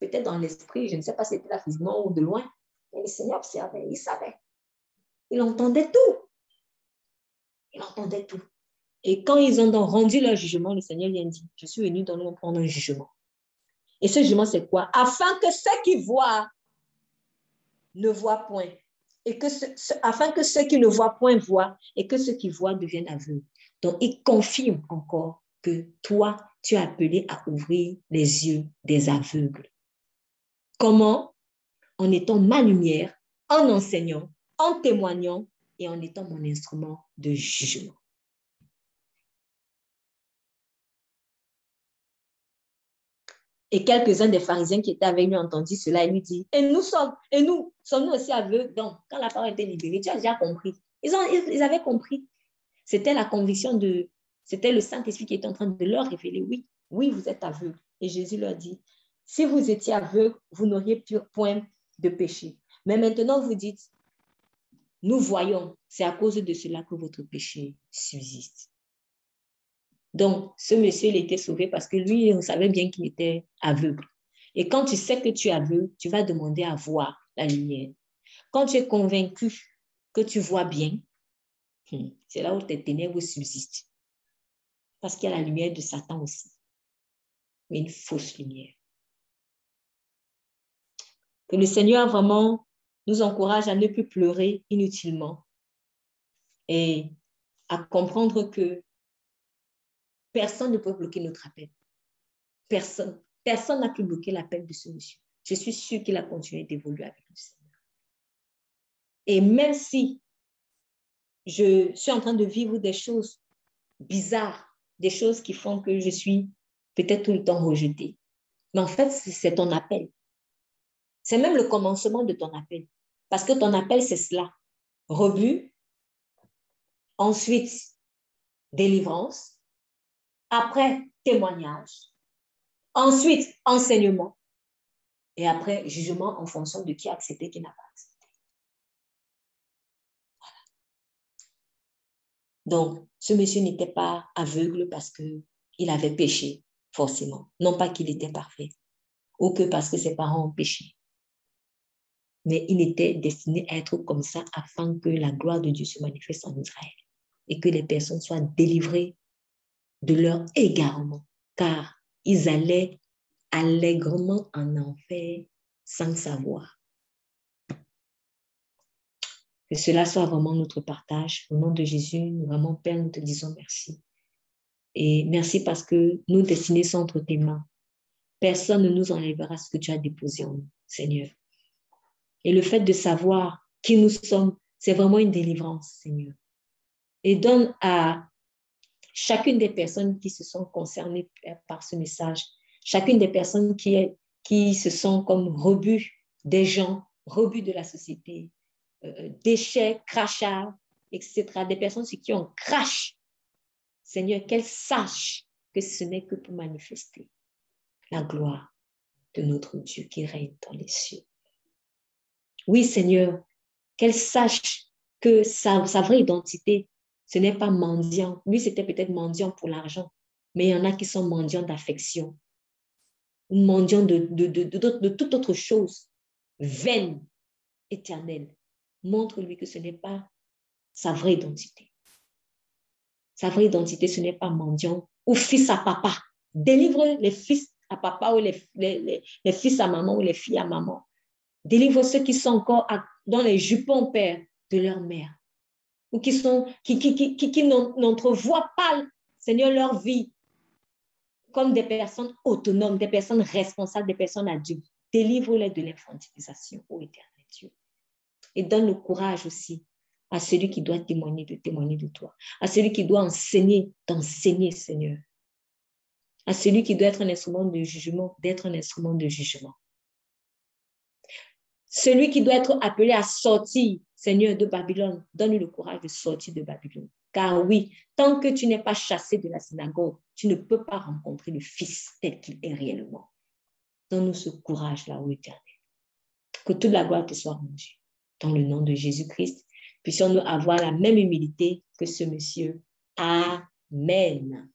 peut-être dans l'esprit, je ne sais pas si c'était là physiquement ou de loin, mais le Seigneur observait, il savait. Il entendait tout. Il entendait tout. Et quand ils ont rendu leur jugement, le Seigneur vient dit, je suis venu dans le monde prendre un jugement. Et ce jugement, c'est quoi? Afin que ceux qui voient ne voient point et que afin que ceux qui ne voient point voient et que ceux qui voient deviennent aveugles. Donc, il confirme encore que toi, tu es appelé à ouvrir les yeux des aveugles. Comment? En étant ma lumière, en enseignant, en témoignant et en étant mon instrument de jugement. Et quelques-uns des pharisiens qui étaient avec lui ont entendu cela et lui dit, et nous sommes, et nous, sommes-nous aussi aveugles Donc, quand la parole était libérée, tu as déjà compris. Ils, ont, ils avaient compris. C'était la conviction de, c'était le Saint-Esprit qui était en train de leur révéler, oui, oui, vous êtes aveugles. Et Jésus leur dit, si vous étiez aveugles, vous n'auriez point de péché. Mais maintenant, vous dites, nous voyons, c'est à cause de cela que votre péché subsiste. Donc, ce monsieur, il était sauvé parce que lui, on savait bien qu'il était aveugle. Et quand tu sais que tu es aveugle, tu vas demander à voir la lumière. Quand tu es convaincu que tu vois bien, hmm, c'est là où tes ténèbres subsistent. Parce qu'il y a la lumière de Satan aussi. Mais une fausse lumière. Que le Seigneur vraiment nous encourage à ne plus pleurer inutilement et à comprendre que Personne ne peut bloquer notre appel. Personne. Personne n'a pu bloquer l'appel de ce monsieur. Je suis sûre qu'il a continué d'évoluer avec le Seigneur. Et même si je suis en train de vivre des choses bizarres, des choses qui font que je suis peut-être tout le temps rejetée, mais en fait, c'est ton appel. C'est même le commencement de ton appel. Parce que ton appel, c'est cela. Rebut, ensuite délivrance, après, témoignage. Ensuite, enseignement. Et après, jugement en fonction de qui a accepté, qui n'a pas accepté. Donc, ce monsieur n'était pas aveugle parce qu'il avait péché, forcément. Non pas qu'il était parfait, ou que parce que ses parents ont péché. Mais il était destiné à être comme ça afin que la gloire de Dieu se manifeste en Israël et que les personnes soient délivrées de leur égarement, car ils allaient allègrement en enfer sans savoir. Que cela soit vraiment notre partage. Au nom de Jésus, vraiment, Père, nous te disons merci. Et merci parce que nous destinés sont entre tes mains. Personne ne nous enlèvera ce que tu as déposé en nous, Seigneur. Et le fait de savoir qui nous sommes, c'est vraiment une délivrance, Seigneur. Et donne à chacune des personnes qui se sont concernées par ce message, chacune des personnes qui, qui se sont comme rebut des gens, rebut de la société, euh, déchets, crachats, etc., des personnes qui ont crash. Seigneur, qu'elles sachent que ce n'est que pour manifester la gloire de notre Dieu qui règne dans les cieux. Oui, Seigneur, qu'elles sachent que sa vraie identité, ce n'est pas mendiant. Lui, c'était peut-être mendiant pour l'argent, mais il y en a qui sont mendiants d'affection, mendiants de, de, toute autre chose, vaine, éternelle. Montre-lui que ce n'est pas sa vraie identité. Sa vraie identité, ce n'est pas mendiant ou fils à papa. Délivre les fils à papa ou les, fils à maman ou les filles à maman. Délivre ceux qui sont encore dans les jupons, Père, de leur mère ou qui, sont, qui, n'entrevoient pas, Seigneur, leur vie comme des personnes autonomes, des personnes responsables, des personnes adultes. Délivre-les de l'infantilisation, ô éternel Dieu. Et donne le courage aussi à celui qui doit témoigner de témoigner de toi, à celui qui doit enseigner d'enseigner, Seigneur, à celui qui doit être un instrument de jugement, d'être un instrument de jugement. Celui qui doit être appelé à sortir Seigneur de Babylone, donne-lui le courage de sortir de Babylone. Car oui, tant que tu n'es pas chassé de la synagogue, tu ne peux pas rencontrer le Fils tel qu'il est réellement. Donne-nous ce courage-là, ô Éternel. Que toute la gloire te soit rendue. Dans le nom de Jésus-Christ, puissions-nous avoir la même humilité que ce monsieur. Amen.